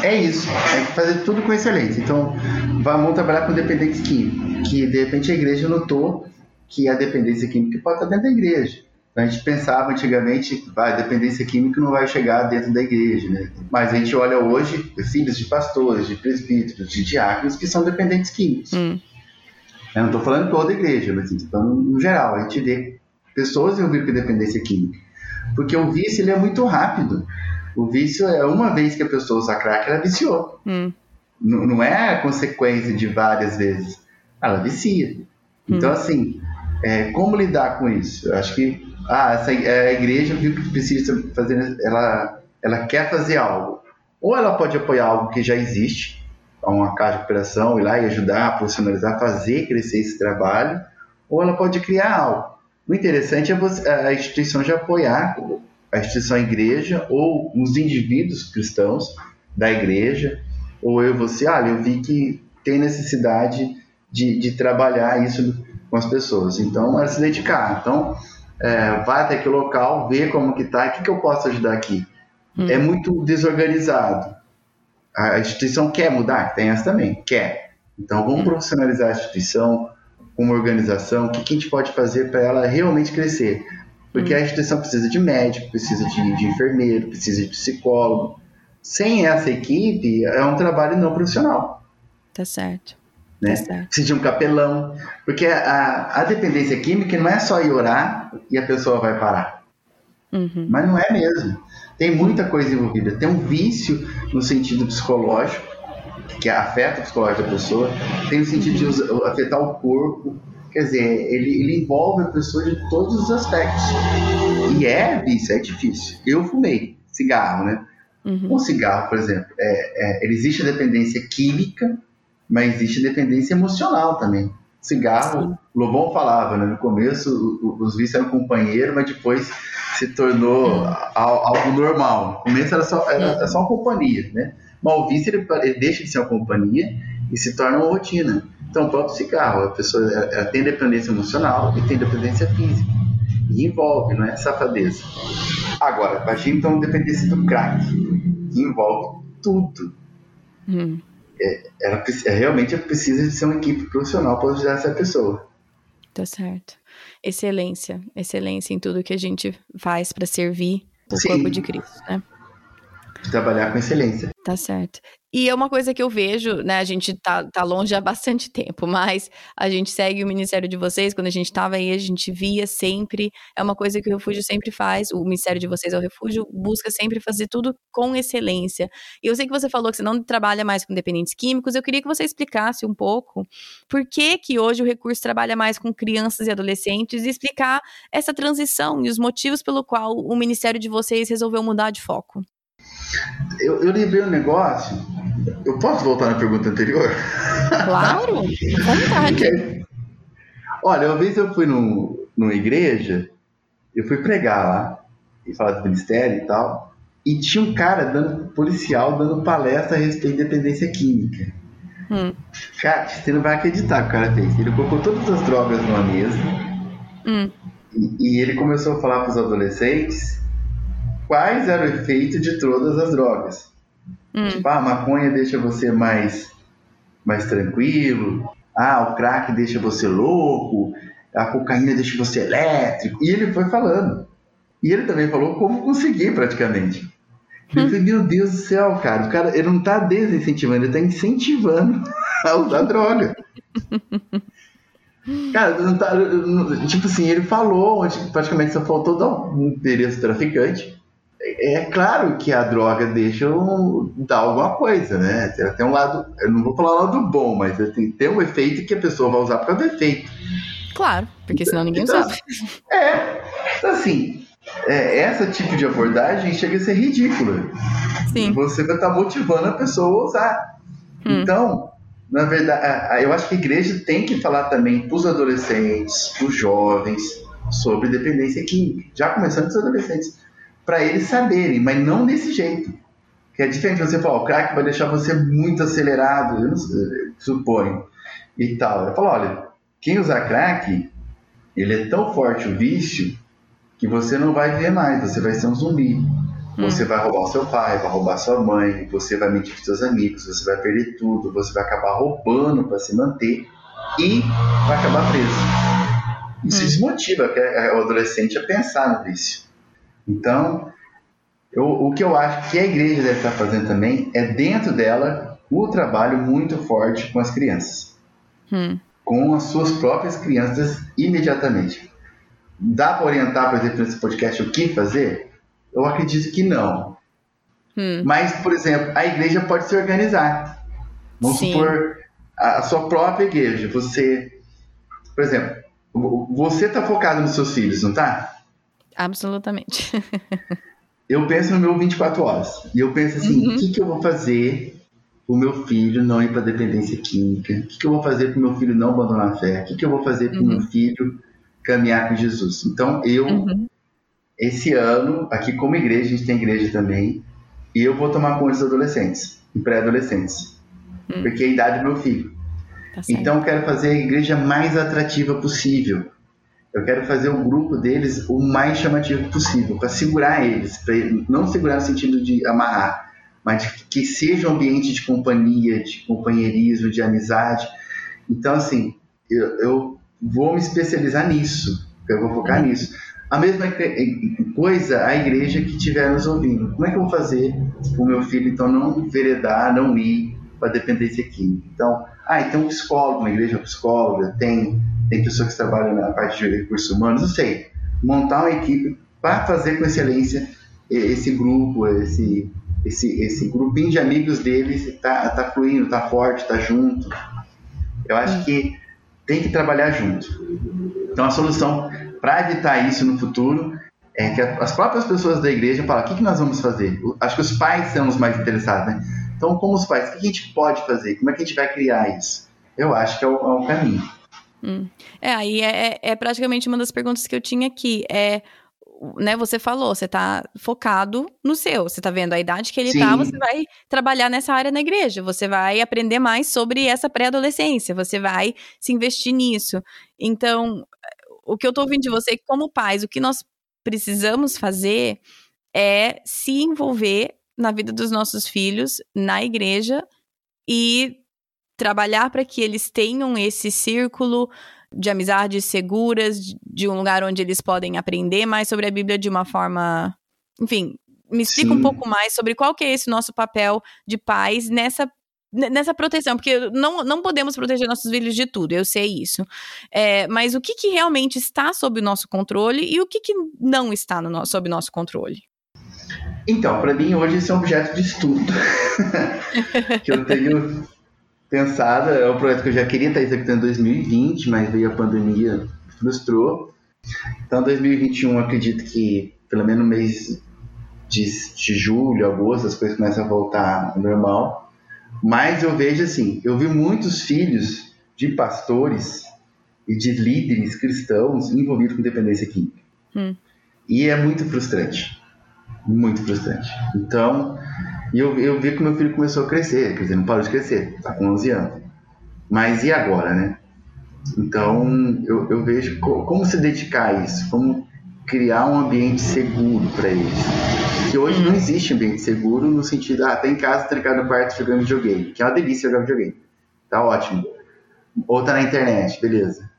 É isso. É fazer tudo com excelência. Então, vamos trabalhar com dependentes químicos, que de repente a igreja notou que a dependência química pode estar dentro da igreja. A gente pensava antigamente, a dependência química não vai chegar dentro da igreja, né? Mas a gente olha hoje filhos de pastores, de presbíteros, de diáconos que são dependentes químicos. Hum. Eu não estou falando toda a igreja, mas estou falando no geral. A gente vê pessoas envolvidas com dependência química. Porque o vício ele é muito rápido. O vício é uma vez que a pessoa usa crack, ela viciou. Hum. Não, não é a consequência de várias vezes. Ela vicia. Então, hum. assim, é, como lidar com isso? Eu acho que ah, essa, a igreja viu que precisa fazer, ela, ela quer fazer algo. Ou ela pode apoiar algo que já existe, uma casa de operação, ir lá e ajudar, profissionalizar, fazer crescer esse trabalho, ou ela pode criar algo. O interessante é você, a instituição já apoiar a instituição a igreja ou os indivíduos cristãos da igreja, ou eu você, olha, eu vi que tem necessidade de, de trabalhar isso com as pessoas. Então, é se dedicar. Então, é, vai até aquele local, vê como que tá, o que, que eu posso ajudar aqui. Hum. É muito desorganizado. A instituição quer mudar? Tem essa também, quer. Então, vamos hum. profissionalizar a instituição, como organização, o que, que a gente pode fazer para ela realmente crescer. Porque hum. a instituição precisa de médico, precisa de, de enfermeiro, precisa de psicólogo. Sem essa equipe, é um trabalho não profissional. Tá certo. Né? Tá precisa de um capelão. Porque a, a dependência química não é só ir orar e a pessoa vai parar. Uhum. Mas não é mesmo. Tem muita coisa envolvida. Tem um vício no sentido psicológico, que afeta o psicológico da pessoa. Tem o sentido de uhum. afetar o corpo. Quer dizer, ele, ele envolve a pessoa de todos os aspectos. E é vício, é difícil. Eu fumei cigarro, né? Uhum. Um cigarro, por exemplo, é, é, existe a dependência química, mas existe a dependência emocional também. Cigarro, Sim. Lobão falava, né? No começo os vícios eram companheiro, mas depois se tornou algo normal. No começo era só, era, era só uma companhia, né? Mas o vício ele, ele deixa de ser uma companhia e se torna uma rotina. Então, o próprio cigarro, a pessoa ela tem dependência emocional e tem dependência física. E envolve, não é safadeza. Agora, imagina então a dependência do crack, que envolve tudo. Hum. É, ela, é, realmente precisa de ser uma equipe profissional para ajudar essa pessoa. Tá certo. Excelência, excelência em tudo que a gente faz para servir o Sim. corpo de Cristo, né? Trabalhar com excelência. Tá certo. E é uma coisa que eu vejo, né? A gente tá, tá longe há bastante tempo, mas a gente segue o ministério de vocês. Quando a gente tava aí, a gente via sempre. É uma coisa que o Refúgio sempre faz. O ministério de vocês é o Refúgio, busca sempre fazer tudo com excelência. E eu sei que você falou que você não trabalha mais com dependentes químicos. Eu queria que você explicasse um pouco por que, que hoje o recurso trabalha mais com crianças e adolescentes e explicar essa transição e os motivos pelo qual o ministério de vocês resolveu mudar de foco. Eu, eu lembrei um negócio. Eu posso voltar na pergunta anterior? Claro, vontade. Olha, uma vez eu fui num, numa igreja, eu fui pregar lá, e falar do ministério e tal, e tinha um cara dando, policial, dando palestra a respeito de dependência química. Hum. Cara, você não vai acreditar o que o cara fez. Ele colocou todas as drogas numa mesa hum. e, e ele começou a falar para os adolescentes quais eram o efeito de todas as drogas. Hum. Tipo, ah, a maconha deixa você mais, mais tranquilo, ah, o crack deixa você louco, a cocaína deixa você elétrico. E ele foi falando. E ele também falou como conseguir praticamente. Eu falei, meu Deus do céu, cara, o cara ele não está desincentivando, ele está incentivando a usar droga. Cara, não tá, tipo assim, ele falou onde praticamente só faltou dar um endereço traficante é claro que a droga deixa um, dar alguma coisa, né? Tem um lado, eu não vou falar lado bom, mas tem, tem um efeito que a pessoa vai usar causa do efeito. Claro, porque senão ninguém então, sabe. É, então assim, é, essa tipo de abordagem chega a ser ridícula. Sim. Você vai estar motivando a pessoa a usar. Hum. Então, na verdade, eu acho que a igreja tem que falar também para os adolescentes, para os jovens, sobre dependência química. Já começando com os adolescentes para eles saberem, mas não desse jeito. Que é diferente você falar, o crack vai deixar você muito acelerado, eu não sei, suponho, e tal. Eu falo, olha, quem usar crack, ele é tão forte o vício que você não vai ver mais, você vai ser um zumbi. Hum. Você vai roubar o seu pai, vai roubar sua mãe, você vai mentir com seus amigos, você vai perder tudo, você vai acabar roubando para se manter e vai acabar preso. Isso hum. desmotiva o adolescente a pensar no vício. Então, eu, o que eu acho que a igreja deve estar fazendo também é, dentro dela, o trabalho muito forte com as crianças. Hum. Com as suas próprias crianças imediatamente. Dá para orientar, por exemplo, nesse podcast o que fazer? Eu acredito que não. Hum. Mas, por exemplo, a igreja pode se organizar. Vamos Sim. supor a sua própria igreja. Você, por exemplo, você está focado nos seus filhos, não está? Absolutamente. eu penso no meu 24 horas. E eu penso assim: uhum. o que, que eu vou fazer o meu filho não ir para dependência química? O que, que eu vou fazer para o meu filho não abandonar a fé? O que, que eu vou fazer para o uhum. meu filho caminhar com Jesus? Então, eu, uhum. esse ano, aqui como igreja, a gente tem igreja também, e eu vou tomar conta dos adolescentes e pré-adolescentes, hum. porque é a idade do meu filho. Tá então, eu quero fazer a igreja mais atrativa possível. Eu quero fazer o grupo deles o mais chamativo possível, para segurar eles, para não segurar no sentido de amarrar, mas que seja um ambiente de companhia, de companheirismo, de amizade. Então, assim, eu, eu vou me especializar nisso, eu vou focar uhum. nisso. A mesma coisa a igreja que estiver nos ouvindo. Como é que eu vou fazer o meu filho, então, não enveredar, não ir para a dependência química? Então, ah, tem um psicólogo na igreja, psicóloga, tem, tem pessoas que trabalham na parte de recursos humanos, não sei. Montar uma equipe para fazer com excelência esse grupo, esse, esse, esse grupinho de amigos deles está tá fluindo, está forte, está junto. Eu acho que tem que trabalhar junto. Então, a solução para evitar isso no futuro é que as próprias pessoas da igreja falam: o que, que nós vamos fazer? Acho que os pais são os mais interessados, né? Então, como os pais, o que a gente pode fazer? Como é que a gente vai criar isso? Eu acho que é o, é o caminho. Hum. É, aí é, é, é praticamente uma das perguntas que eu tinha aqui. É né, você falou, você tá focado no seu, você tá vendo a idade que ele tá, Sim. tá, você vai trabalhar nessa área na igreja, você vai aprender mais sobre essa pré-adolescência, você vai se investir nisso. Então, o que eu tô ouvindo de você, como pais, o que nós precisamos fazer é se envolver na vida dos nossos filhos, na igreja, e trabalhar para que eles tenham esse círculo de amizades seguras, de um lugar onde eles podem aprender mais sobre a Bíblia de uma forma. Enfim, me explica Sim. um pouco mais sobre qual que é esse nosso papel de pais nessa nessa proteção, porque não, não podemos proteger nossos filhos de tudo, eu sei isso. É, mas o que, que realmente está sob o nosso controle e o que, que não está no sob nosso controle? Então, para mim hoje esse é um objeto de estudo que eu tenho pensado. É um projeto que eu já queria estar executando em 2020, mas veio a pandemia, frustrou. Então, 2021, acredito que pelo menos no mês de, de julho, agosto, as coisas começam a voltar ao normal. Mas eu vejo assim, eu vi muitos filhos de pastores e de líderes cristãos envolvidos com dependência química. Hum. E é muito frustrante. Muito frustrante. Então, eu, eu vi que meu filho começou a crescer, quer dizer, não parou de crescer, está com 11 anos. Mas e agora, né? Então, eu, eu vejo co como se dedicar a isso, como criar um ambiente seguro para eles. Que hoje não existe ambiente seguro no sentido, ah, tá em casa, tá ligado no quarto jogando videogame, que é uma delícia jogar videogame. Tá ótimo. Ou tá na internet, beleza.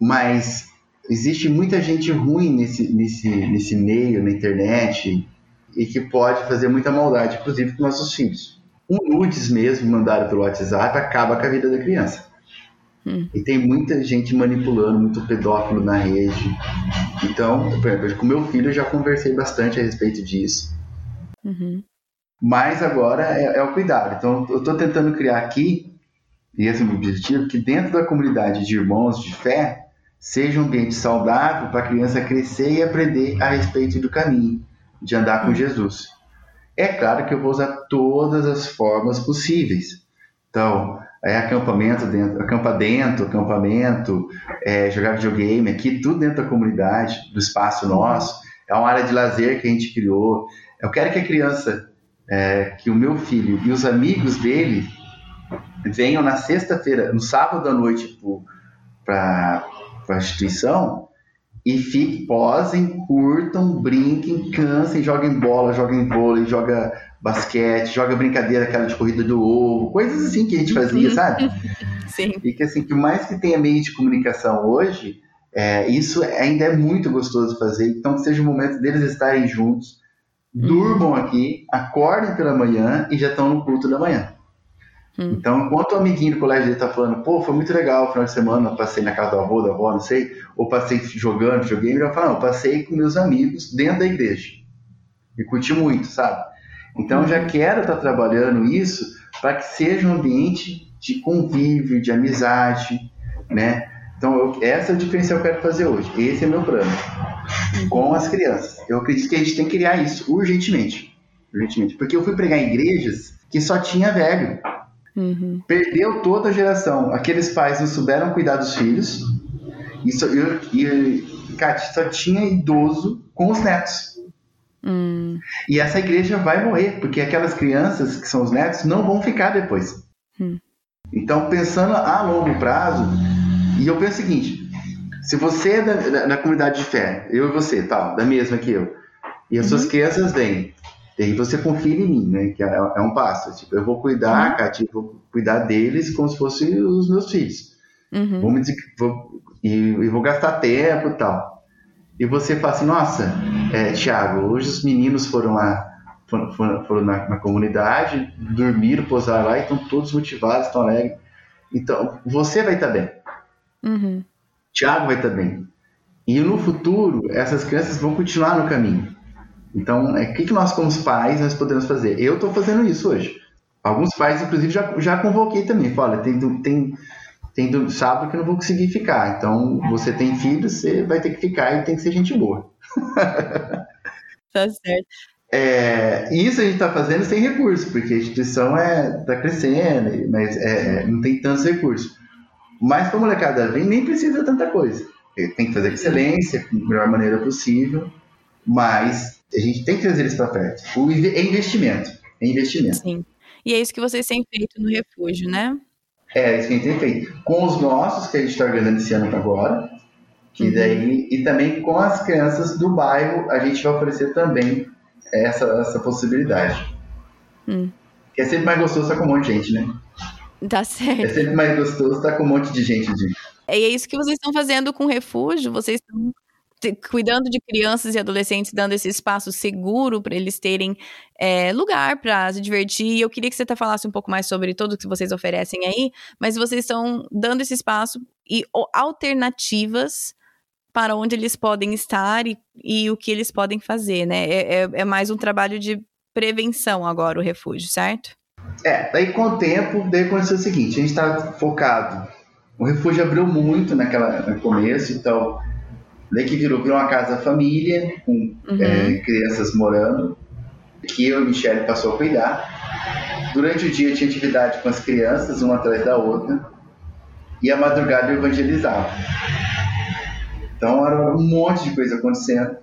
Mas existe muita gente ruim nesse, nesse, nesse meio, na internet, e que pode fazer muita maldade, inclusive com nossos filhos. Um nudes mesmo mandado pelo WhatsApp acaba com a vida da criança. Hum. E tem muita gente manipulando, muito pedófilo na rede. Então, por exemplo, com meu filho eu já conversei bastante a respeito disso. Uhum. Mas agora é, é, o cuidado. Então, eu estou tentando criar aqui, e esse é o meu objetivo, que dentro da comunidade de irmãos de fé, seja um ambiente saudável para a criança crescer e aprender a respeito do caminho de andar com. Jesus. É claro que eu vou usar todas as formas possíveis. Então, é acampamento dentro, acampa dentro, acampamento, é, jogar videogame aqui, tudo dentro da comunidade, do espaço nosso. É uma área de lazer que a gente criou. Eu quero que a criança, é, que o meu filho e os amigos dele venham na sexta-feira, no sábado à noite para a instituição e fiquem, posem, curtam, brinquem, cansem, joguem bola, joguem vôlei, joga basquete, joga brincadeira aquela de corrida do ovo, coisas assim que a gente fazia, uhum. sabe? Sim. E que assim, que mais que tenha meio de comunicação hoje É, isso ainda é muito gostoso fazer, então que seja o momento deles estarem juntos, uhum. durmam aqui, acordem pela manhã e já estão no culto da manhã. Hum. Então, enquanto o amiguinho do colégio dele tá falando, pô, foi muito legal o final de semana, passei na casa do avô, da avó, não sei, ou passei jogando videogame, ele vai falar, não, passei com meus amigos dentro da igreja. E curti muito, sabe? Então, hum. já quero estar tá trabalhando isso para que seja um ambiente de convívio, de amizade, né? Então, eu, essa é a diferença que eu quero fazer hoje. Esse é meu plano. Uhum. Com as crianças. Eu acredito que a gente tem que criar isso urgentemente. Urgentemente. Porque eu fui pregar em igrejas que só tinha velho. Uhum. Perdeu toda a geração. Aqueles pais não souberam cuidar dos filhos. E, só, eu, e Kátia, só tinha idoso com os netos. Hum. E essa igreja vai morrer, porque aquelas crianças que são os netos não vão ficar depois. Hum. Então, pensando a longo prazo, e eu penso o seguinte: se você é da, da, da comunidade de fé, eu e você, tal, da mesma que eu, e as uhum. suas crianças vêm, e aí você confia em mim, né? Que é, é um passo. Tipo, eu vou cuidar, uhum. vou cuidar deles como se fossem os meus filhos. Uhum. Vou, me, vou e, e, vou gastar tempo e tal. E você fala assim, nossa, é, Tiago, hoje os meninos foram lá, foram, foram, foram na, na, comunidade, dormiram, pousaram lá e estão todos motivados, estão alegres. Então, você vai estar bem. Uhum. Tiago vai estar bem. E no futuro, essas crianças vão continuar no caminho. Então, é, o que, que nós, como pais, nós podemos fazer? Eu estou fazendo isso hoje. Alguns pais, inclusive, já, já convoquei também. Olha, tem, tem, tem sábado que eu não vou conseguir ficar. Então, você tem filhos, você vai ter que ficar e tem que ser gente boa. tá certo. É, isso a gente está fazendo sem recurso, porque a instituição está é, tá crescendo, mas é, não tem tantos recursos. Mas para a molecada vir, nem precisa tanta coisa. Tem que fazer com excelência, da melhor maneira possível, mas a gente tem que trazer isso para perto. O é investimento. É investimento. Sim. E é isso que vocês têm feito no refúgio, né? É, isso que a gente tem feito. Com os nossos, que a gente está organizando esse ano agora, que uhum. daí, e também com as crianças do bairro, a gente vai oferecer também essa, essa possibilidade. Hum. É sempre mais gostoso estar com um monte de gente, né? Tá certo. É sempre mais gostoso estar com um monte de gente. De... É isso que vocês estão fazendo com o refúgio, vocês estão cuidando de crianças e adolescentes, dando esse espaço seguro para eles terem é, lugar para se divertir. Eu queria que você até falasse um pouco mais sobre tudo que vocês oferecem aí, mas vocês estão dando esse espaço e alternativas para onde eles podem estar e, e o que eles podem fazer, né? É, é, é mais um trabalho de prevenção agora, o refúgio, certo? É, daí com o tempo, daí aconteceu o seguinte, a gente está focado. O refúgio abriu muito naquela, no começo, então Daí que virou, virou uma casa família, com uhum. é, crianças morando, que eu e Michelle passou a cuidar. Durante o dia tinha atividade com as crianças, uma atrás da outra, e a madrugada eu evangelizava. Então era um monte de coisa acontecendo.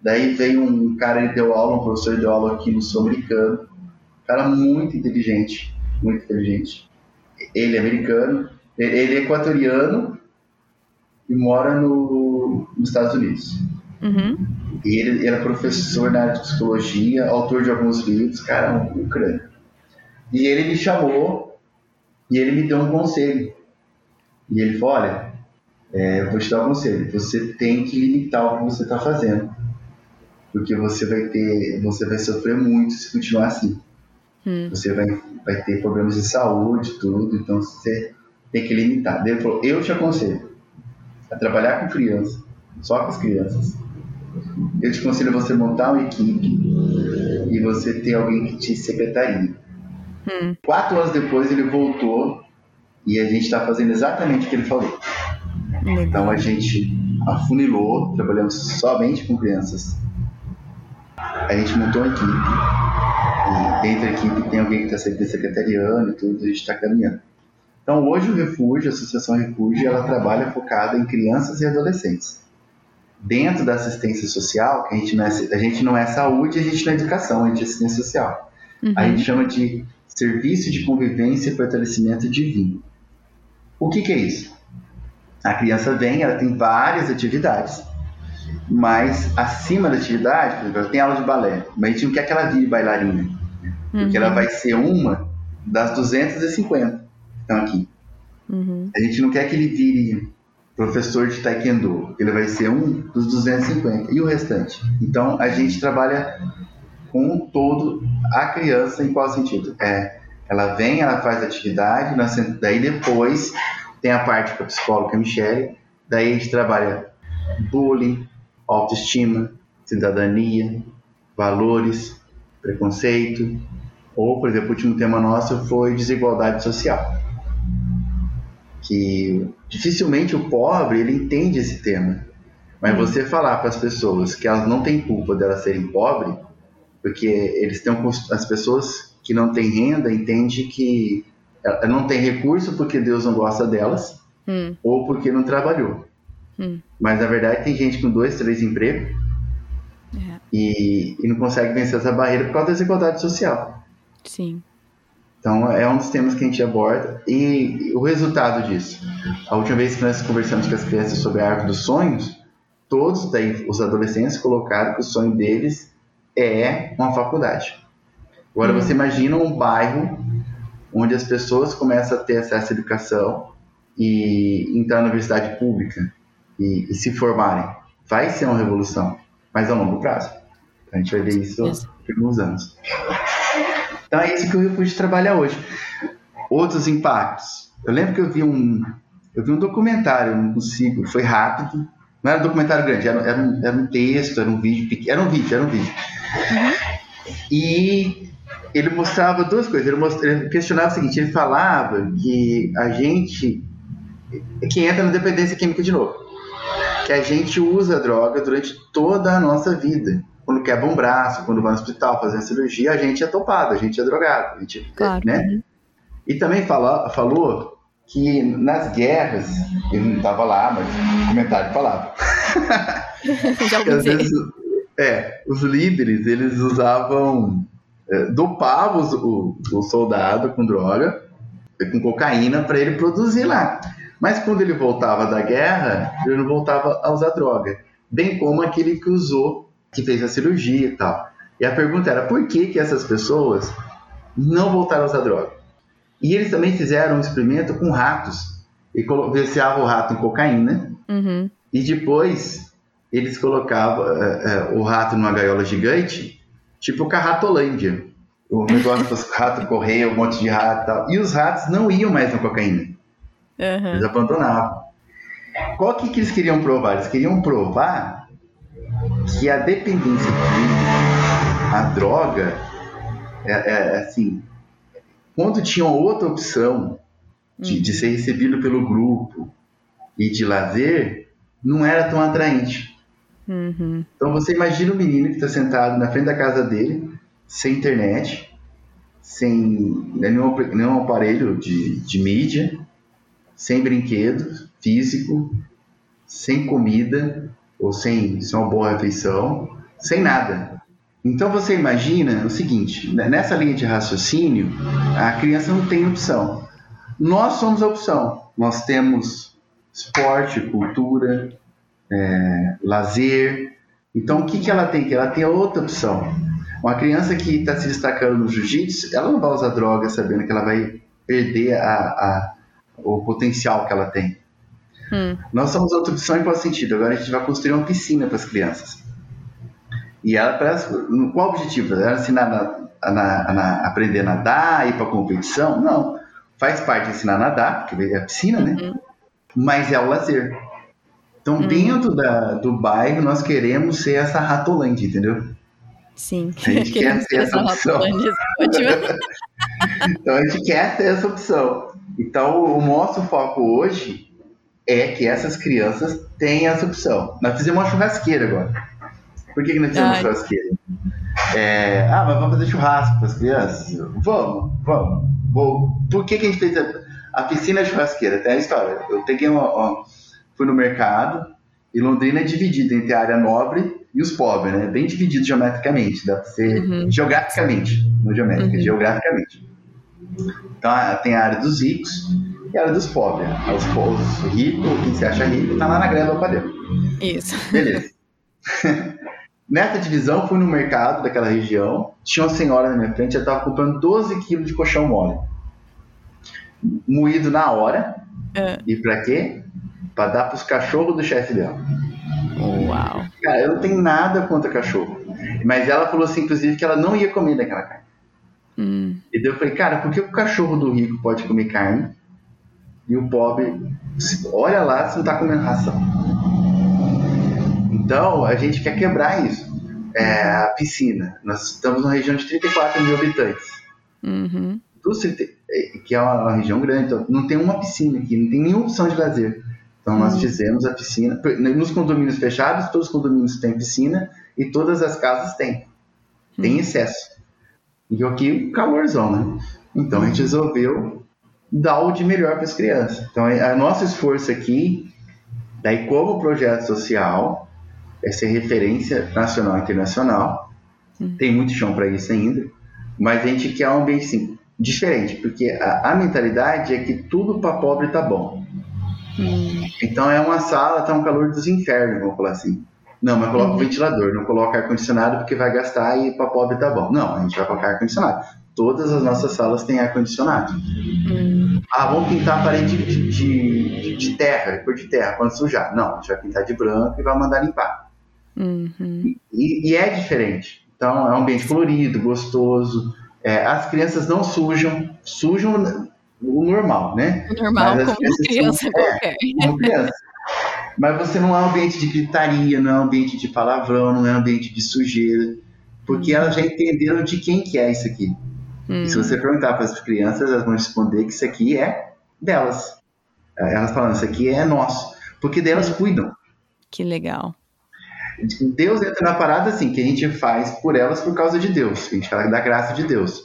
Daí veio um cara, ele deu aula, um professor deu aula aqui no sul-americano, um cara muito inteligente, muito inteligente. Ele é americano, ele é equatoriano e mora no, nos Estados Unidos. Uhum. E ele, era professor na área de psicologia, autor de alguns livros, cara, um crânio. E ele me chamou e ele me deu um conselho. E ele falou: Olha, é, eu vou te dar um conselho. Você tem que limitar o que você está fazendo, porque você vai ter, você vai sofrer muito se continuar assim. Hum. Você vai, vai ter problemas de saúde, tudo. Então você tem que limitar. Ele falou: Eu te aconselho a trabalhar com crianças, só com as crianças. Eu te aconselho você montar uma equipe e você ter alguém que te secretaria. Hum. Quatro anos depois ele voltou e a gente está fazendo exatamente o que ele falou. Então a gente afunilou, trabalhamos somente com crianças. A gente montou uma equipe e dentro da equipe tem alguém que está secretariando e tudo, a gente está caminhando. Então, hoje o Refúgio, a Associação Refúgio, ela trabalha focada em crianças e adolescentes. Dentro da assistência social, que a gente não é, a gente não é saúde, a gente não é educação, a gente é assistência social. Uhum. A gente chama de Serviço de Convivência e Fortalecimento Divino. O que, que é isso? A criança vem, ela tem várias atividades, mas acima da atividade, por exemplo, ela tem aula de balé, mas a gente não quer que ela vire bailarina, porque ela uhum. vai ser uma das 250 estão aqui. Uhum. A gente não quer que ele vire professor de taekwondo, ele vai ser um dos 250 e o restante. Então a gente trabalha com todo a criança em qual sentido? É, ela vem, ela faz atividade, nós, daí depois tem a parte com a psicóloga Michelle, daí a gente trabalha bullying, autoestima, cidadania, valores, preconceito, ou, por exemplo, o último tema nosso foi desigualdade social. Que dificilmente o pobre ele entende esse tema. Mas uhum. você falar para as pessoas que elas não têm culpa delas serem pobres, porque eles têm as pessoas que não têm renda entendem que ela não tem recurso porque Deus não gosta delas hum. ou porque não trabalhou. Hum. Mas na verdade tem gente com dois, três empregos é. e, e não consegue vencer essa barreira por causa da desigualdade social. Sim. Então é um dos temas que a gente aborda e o resultado disso. A última vez que nós conversamos com as crianças sobre a árvore dos sonhos, todos daí os adolescentes colocaram que o sonho deles é uma faculdade. Agora hum. você imagina um bairro onde as pessoas começam a ter acesso à educação e entrar na universidade pública e, e se formarem. Vai ser uma revolução, mas a longo prazo. A gente vai ver isso alguns anos. Então é isso que o Refúgio trabalha hoje. Outros impactos. Eu lembro que eu vi um, eu vi um documentário, não consigo, foi rápido. Não era um documentário grande, era, era, um, era um texto, era um vídeo, era um vídeo, era um vídeo. E ele mostrava duas coisas. Ele, mostrava, ele, questionava o seguinte: ele falava que a gente que entra na dependência química de novo, que a gente usa droga durante toda a nossa vida quando quebra um braço, quando vai no hospital fazer a cirurgia, a gente é topado, a gente é drogado. A gente, claro. né? E também fala, falou que nas guerras, ele não estava lá, mas o comentário falava. Já dizer. Vezes, é, os líderes, eles usavam, é, dopavam o, o soldado com droga, com cocaína, para ele produzir lá. Mas quando ele voltava da guerra, ele não voltava a usar droga. Bem como aquele que usou que fez a cirurgia e tal. E a pergunta era por que, que essas pessoas não voltaram a usar droga? E eles também fizeram um experimento com ratos. E viciavam o rato em cocaína. Uhum. E depois eles colocavam uh, uh, o rato numa gaiola gigante, tipo Carratolândia. O negócio dos ratos correr, um monte de rato e tal. E os ratos não iam mais na cocaína. Uhum. Eles abandonavam. Qual que, que eles queriam provar? Eles queriam provar que a dependência química, a droga, é, é, é, assim, quando tinha outra opção de, uhum. de, ser recebido pelo grupo e de lazer, não era tão atraente. Uhum. Então você imagina o menino que está sentado na frente da casa dele, sem internet, sem nenhum, nenhum aparelho de, de mídia, sem brinquedo físico, sem comida, ou sem, sem uma boa refeição, sem nada. Então você imagina o seguinte: né, nessa linha de raciocínio, a criança não tem opção. Nós somos a opção. Nós temos esporte, cultura, é, lazer. Então o que, que ela tem? Que ela tem outra opção. Uma criança que está se destacando no jiu-jitsu, ela não vai usar droga sabendo que ela vai perder a, a, o potencial que ela tem. Hum. Nós somos outra opção em qual sentido? Agora a gente vai construir uma piscina para as crianças. E ela parece. Qual o objetivo? Ela ensinar a, a, a, aprender a nadar, ir para competição? Não. Faz parte de ensinar a nadar, porque é a piscina, né? Uhum. Mas é o lazer. Então, uhum. dentro da, do bairro, nós queremos ser essa ratolândia, entendeu? Sim. A gente quer ser essa opção. então, a gente quer ter essa opção. Então, o nosso foco hoje é que essas crianças têm essa opção. Nós fizemos uma churrasqueira agora. Por que, que nós fizemos Ai. uma churrasqueira? É, ah, mas vamos fazer churrasco para as crianças? Vamos, vamos. Vou. Por que, que a gente fez a, a piscina churrasqueira? Tem a história. Eu peguei uma, uma, fui no mercado e Londrina é dividida entre a área nobre e os pobres, né? Bem dividido geometricamente, dá para ser uhum. geograficamente, não geométrica, uhum. geograficamente. Então tem a área dos ricos e era dos pobres. Os, os ricos, quem se acha rico, tá lá na greve do padeiro. Isso. Beleza. Nessa divisão, fui no mercado daquela região, tinha uma senhora na minha frente, ela estava comprando 12 quilos de colchão mole. Moído na hora. É. E para quê? para dar para os cachorros do chefe dela. Uau. Cara, eu não tenho nada contra cachorro. Mas ela falou assim, inclusive, que ela não ia comer daquela carne. Hum. E daí eu falei, cara, por que o cachorro do rico pode comer carne e o pobre, olha lá, você não tá comendo ração? Então, a gente quer quebrar isso. É, a piscina. Nós estamos numa região de 34 mil habitantes. Uhum. Que é uma região grande. Então não tem uma piscina aqui, não tem nenhuma opção de lazer. Então, nós uhum. fizemos a piscina. Nos condomínios fechados, todos os condomínios têm piscina e todas as casas têm. Tem uhum. excesso. E aqui, calorzão, né? Então, a gente resolveu dar o de melhor para as crianças. Então, a nosso esforço aqui, daí como projeto social, é ser referência nacional e internacional. Tem muito chão para isso ainda, mas a gente quer um ambiente assim, diferente, porque a, a mentalidade é que tudo para pobre tá bom. Então é uma sala, tá um calor dos infernos, vamos falar assim. Não, mas coloca uhum. ventilador, não coloca ar-condicionado porque vai gastar e para pobre tá bom. Não, a gente vai colocar ar-condicionado. Todas as nossas salas têm ar-condicionado. Hum. Ah, vamos pintar a parede de, de, de terra, cor de terra, quando sujar. Não, a gente vai pintar de branco e vai mandar limpar. Uhum. E, e, é diferente. Então, é um ambiente colorido, gostoso. É, as crianças não sujam, sujam o normal, né? O normal, como criança são, qualquer. É, como criança. Mas você não é um ambiente de gritaria, não é um ambiente de palavrão, não é um ambiente de sujeira. Porque uhum. elas já entenderam de quem que é isso aqui. Uhum. E se você perguntar para as crianças, elas vão responder que isso aqui é delas. Elas falam, isso aqui é nosso. Porque delas cuidam. Que legal. Deus entra na parada assim, que a gente faz por elas por causa de Deus, a gente fala da graça de Deus.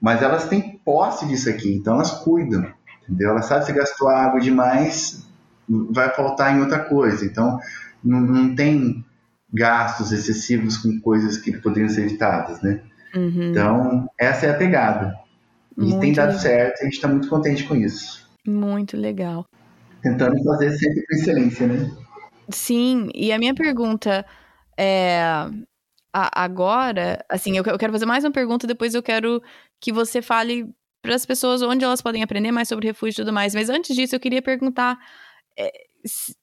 Mas elas têm posse disso aqui, então elas cuidam, entendeu? Elas sabem se gastou água demais, vai faltar em outra coisa. Então não, não tem gastos excessivos com coisas que poderiam ser evitadas, né? Uhum. Então, essa é a pegada. E muito tem dado legal. certo, a gente está muito contente com isso. Muito legal. Tentando fazer sempre com excelência, né? Sim, e a minha pergunta é agora, assim, eu quero fazer mais uma pergunta, depois eu quero que você fale para as pessoas onde elas podem aprender mais sobre refúgio e tudo mais. Mas antes disso, eu queria perguntar. É,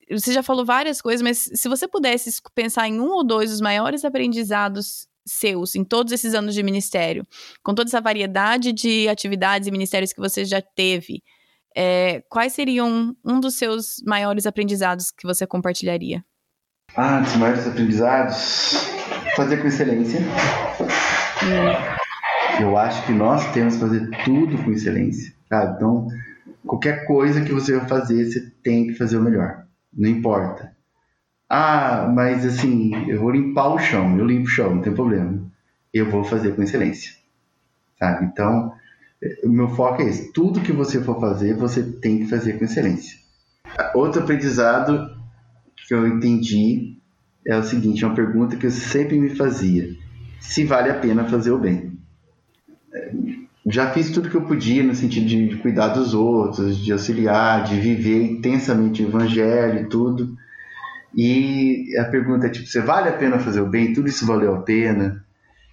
você já falou várias coisas, mas se você pudesse pensar em um ou dois dos maiores aprendizados seus em todos esses anos de ministério, com toda essa variedade de atividades e ministérios que você já teve, é, quais seriam um dos seus maiores aprendizados que você compartilharia? Ah, dos maiores aprendizados? Fazer com excelência. Hum. Eu acho que nós temos que fazer tudo com excelência. Tá? Então, qualquer coisa que você vai fazer, você tem que fazer o melhor. Não importa. Ah, mas assim, eu vou limpar o chão. Eu limpo o chão, não tem problema. Eu vou fazer com excelência. Sabe? Então, o meu foco é esse. Tudo que você for fazer, você tem que fazer com excelência. Outro aprendizado que eu entendi é o seguinte: é uma pergunta que eu sempre me fazia: se vale a pena fazer o bem. Já fiz tudo que eu podia no sentido de, cuidar dos outros, de auxiliar, de viver intensamente o evangelho e tudo. E a pergunta é tipo: você vale a pena fazer o bem? Tudo isso valeu a pena?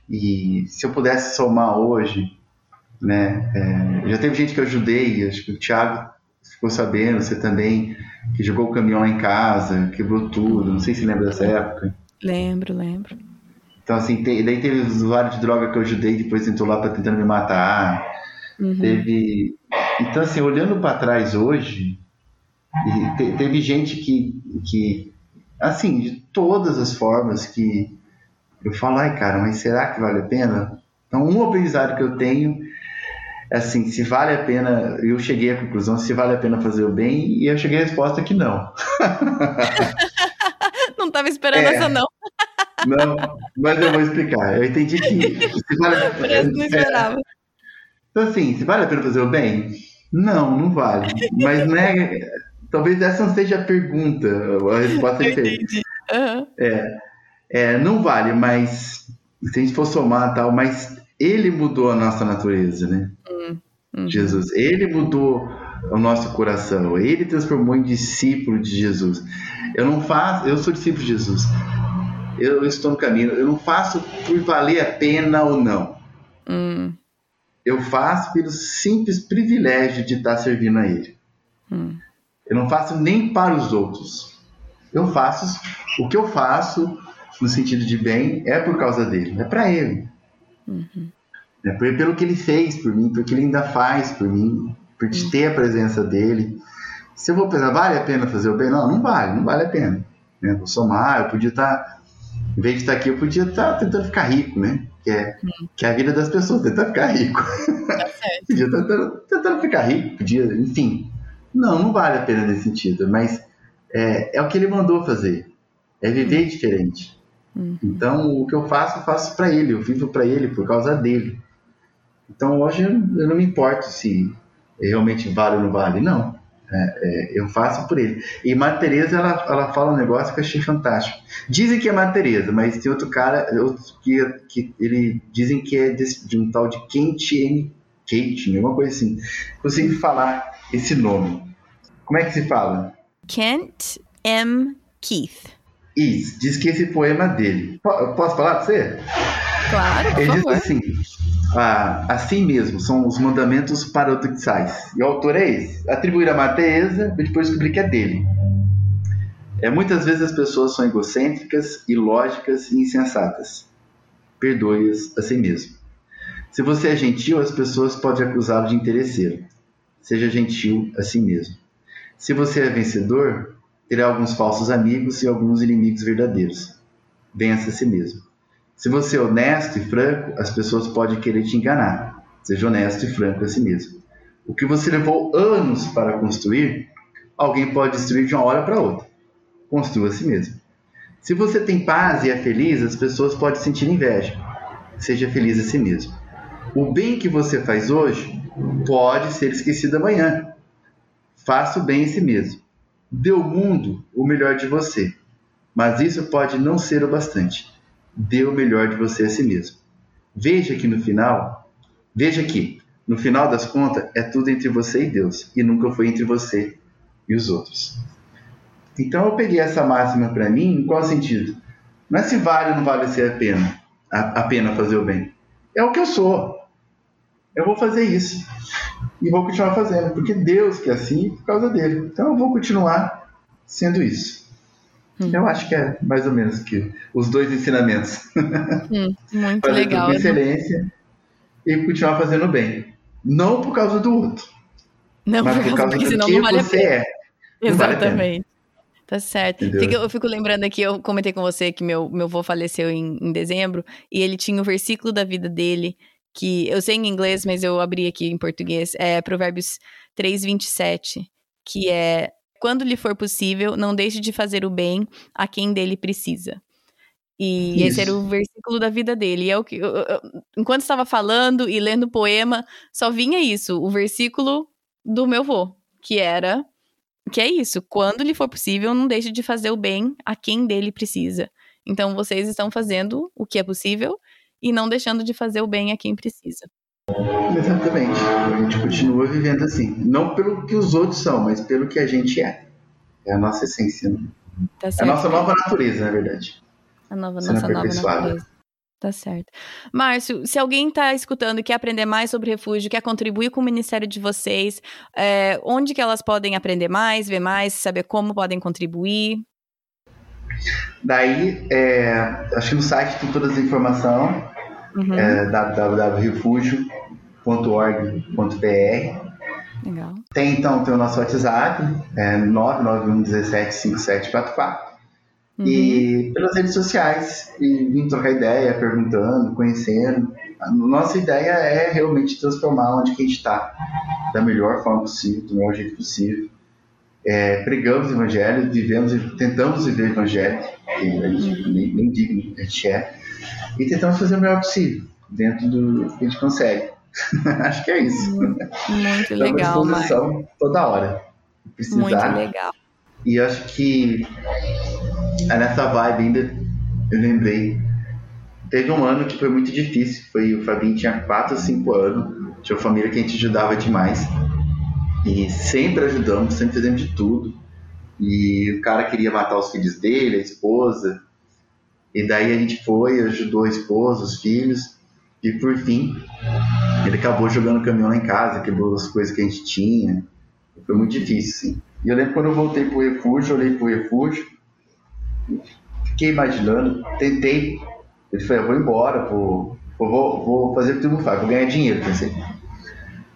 E se eu pudesse somar hoje né? É, já teve gente que eu ajudei, acho que o Thiago ficou sabendo, você também, que jogou o caminhão lá em casa, quebrou tudo, não sei se lembra dessa época. Lembro, lembro. Então, assim, te, daí teve os usuários de droga que eu ajudei, depois entrou lá para tentando me matar. Uhum. Teve. Então, assim, olhando para trás hoje, te, teve gente que, que, assim, de todas as formas que eu falo, ai, cara, mas será que vale a pena? Então, um aprendizado que eu tenho assim, se vale a pena, eu cheguei à conclusão se vale a pena fazer o bem e eu cheguei à resposta que não. não estava esperando é, essa não. não, mas eu vou explicar. Eu entendi que se vale a pena. não esperava. Então assim, se vale a pena fazer o bem? Não, não vale. Mas né, talvez essa não seja a pergunta, a resposta é feita. Uhum. É, é, não vale, mas se a gente for somar tal, mas ele mudou a nossa natureza, né? Uhum. Jesus, ele mudou o nosso coração, ele transformou em discípulo de Jesus. Eu não faço, eu sou discípulo de Jesus. Eu estou no caminho, eu não faço por valer a pena ou não. Uhum. Eu faço pelo simples privilégio de estar servindo a ele. Uhum. Eu não faço nem para os outros. Eu faço o que eu faço no sentido de bem é por causa dele, é para ele. Uhum. É pelo que ele fez por mim, pelo que ele ainda faz por mim, por uhum. ter a presença dele. Se eu vou pensar, vale a pena fazer o bem? Não, não vale, não vale a pena. Né? Vou somar, eu podia estar, tá, em vez de estar tá aqui, eu podia estar tá tentando ficar rico, né? Que é, uhum. que é a vida das pessoas, tentar ficar rico. Tá podia estar tentando, tentando ficar rico, podia, enfim. Não, não vale a pena nesse sentido, mas é, é o que ele mandou fazer. É viver uhum. diferente. Uhum. Então, o que eu faço, eu faço para ele, eu vivo para ele, por causa dele. Então, hoje eu, eu não me importo se realmente vale ou não vale, não. É, é, eu faço por ele. E Madre Teresa, ela, ela fala um negócio que eu achei fantástico. Dizem que é Madre Teresa, mas tem outro cara que, que ele dizem que é de, de um tal de Kent N. Kate, alguma coisa assim. Consigo falar esse nome. Como é que se fala? Kent M. Keith. Isso, diz que esse poema é dele. Posso falar para você? Claro, por Ele favor. diz assim: ah, assim mesmo, são os mandamentos paradoxais. E o autor é esse: atribuir a Mateza e depois descobrir que é dele. É, muitas vezes as pessoas são egocêntricas, ilógicas e insensatas. Perdoe-as a si mesmo. Se você é gentil, as pessoas podem acusá-lo de interesseiro. Seja gentil a si mesmo. Se você é vencedor, terá alguns falsos amigos e alguns inimigos verdadeiros. Vença a si mesmo. Se você é honesto e franco, as pessoas podem querer te enganar. Seja honesto e franco a si mesmo. O que você levou anos para construir, alguém pode destruir de uma hora para outra. Construa a si mesmo. Se você tem paz e é feliz, as pessoas podem sentir inveja. Seja feliz a si mesmo. O bem que você faz hoje pode ser esquecido amanhã. Faça o bem em si mesmo. Dê ao mundo o melhor de você. Mas isso pode não ser o bastante dê o melhor de você a si mesmo. Veja que no final, veja que no final das contas é tudo entre você e Deus e nunca foi entre você e os outros. Então eu peguei essa máxima para mim, em qual sentido? Não é se vale ou não vale ser a pena, a, a pena fazer o bem. É o que eu sou. Eu vou fazer isso e vou continuar fazendo, porque Deus quer assim por causa dele. Então eu vou continuar sendo isso. Hum. Eu acho que é mais ou menos que os dois ensinamentos. Hum, muito Fazer legal. Com excelência e continuar fazendo bem. Não por causa do outro. Não, mas por causa porque do que não vale você é. Exatamente. Tá certo. Entendeu? eu fico lembrando aqui, eu comentei com você que meu, meu avô faleceu em, em dezembro e ele tinha o versículo da vida dele, que eu sei em inglês, mas eu abri aqui em português, é Provérbios 3, 27, que é quando lhe for possível, não deixe de fazer o bem a quem dele precisa. E Isso. esse era o versículo da vida dele. E é o que, eu, eu, enquanto estava falando e lendo o poema, só vinha isso, o versículo do meu vô, que era que é isso, quando lhe for possível, não deixe de fazer o bem a quem dele precisa. Então vocês estão fazendo o que é possível e não deixando de fazer o bem a quem precisa. Exatamente. A gente continua vivendo assim. Não pelo que os outros são, mas pelo que a gente é. É a nossa essência. Né? Tá é a nossa nova natureza, na verdade. A nova, Sendo nossa nova natureza. Tá certo. Márcio, se alguém tá escutando e quer aprender mais sobre refúgio, quer contribuir com o ministério de vocês, é, onde que elas podem aprender mais, ver mais, saber como podem contribuir? Daí, é, acho que no site tem todas as informações. Uhum. É, www.refugio.org.br Legal. Tem então tem o nosso WhatsApp, é 991175744. Uhum. E pelas redes sociais, e vim trocar ideia, perguntando, conhecendo. A nossa ideia é realmente transformar onde que a gente está, da melhor forma possível, do melhor jeito possível. É, pregamos o evangelho, vivemos, tentamos viver o evangelho, que a gente nem, nem digno a gente é, e tentamos fazer o melhor possível, dentro do que a gente consegue. Acho que é isso. Muito Estamos à legal, disposição toda hora. Precisar. Muito legal. E acho que é nessa vibe ainda eu lembrei. Teve um ano que foi muito difícil. Foi o Fabinho tinha 4 ou 5 anos. Tinha uma família que a gente ajudava demais. E sempre ajudamos, sempre fizemos de tudo. E o cara queria matar os filhos dele, a esposa. E daí a gente foi, ajudou a esposa, os filhos. E por fim, ele acabou jogando caminhão lá em casa, quebrou as coisas que a gente tinha. Foi muito difícil, sim. E eu lembro quando eu voltei pro refúgio, olhei pro refúgio, fiquei imaginando, tentei. Ele falou, eu vou embora, vou, vou, vou fazer o que tu não faz, vou ganhar dinheiro, pensei.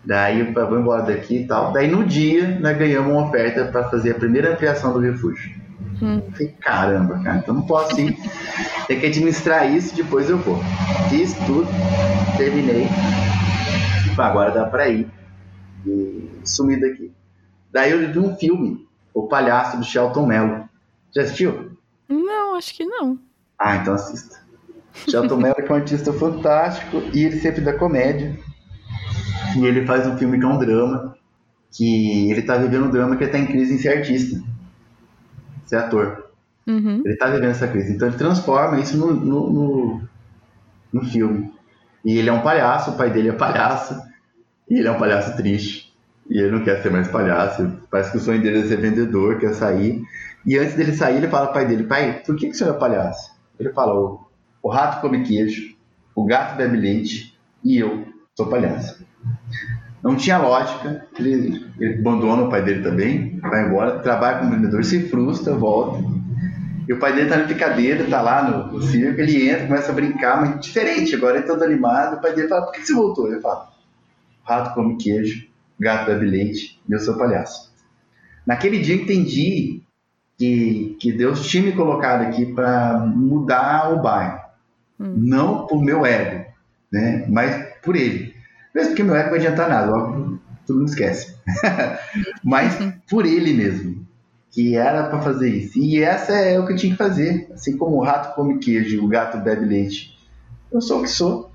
Daí eu falei, vou embora daqui e tal. Daí no dia, nós ganhamos uma oferta para fazer a primeira ampliação do refúgio. Hum. Falei, caramba, cara, então não posso ir. Tem que administrar isso, depois eu vou. Fiz tudo, terminei. Agora dá pra ir. E sumi daqui. Daí eu vi um filme, O Palhaço do Shelton Mello. Já assistiu? Não, acho que não. Ah, então assista. Shelton Mello é um artista fantástico e ele sempre dá comédia. E ele faz um filme que é um drama, que ele tá vivendo um drama que ele tá em crise em ser artista, ser ator. Uhum. Ele tá vivendo essa crise. Então ele transforma isso no, no, no, no filme. E ele é um palhaço, o pai dele é palhaço, e ele é um palhaço triste. E ele não quer ser mais palhaço. Parece que o sonho dele é ser vendedor, quer sair. E antes dele sair, ele fala pro pai dele: Pai, por que, que o senhor é palhaço? Ele fala: O, o rato come queijo, o gato bebe leite e eu sou palhaço. Não tinha lógica, ele, ele abandona o pai dele também, vai embora, trabalha como vendedor, se frustra, volta. E o pai dele tá na brincadeira, tá lá no, no circo, ele entra, começa a brincar, mas diferente, agora ele todo animado. O pai dele fala: Por que você voltou? Ele fala: Rato come queijo, gato bebe leite e eu sou palhaço. Naquele dia eu entendi que, que Deus tinha me colocado aqui para mudar o bairro. Hum. Não por meu ego, né? mas por ele. Mesmo porque meu ego não vai adiantar nada, óbvio, todo mundo esquece. mas uhum. por ele mesmo, que era para fazer isso. E essa é o que eu tinha que fazer. Assim como o rato come queijo o gato bebe leite. Eu sou o que sou.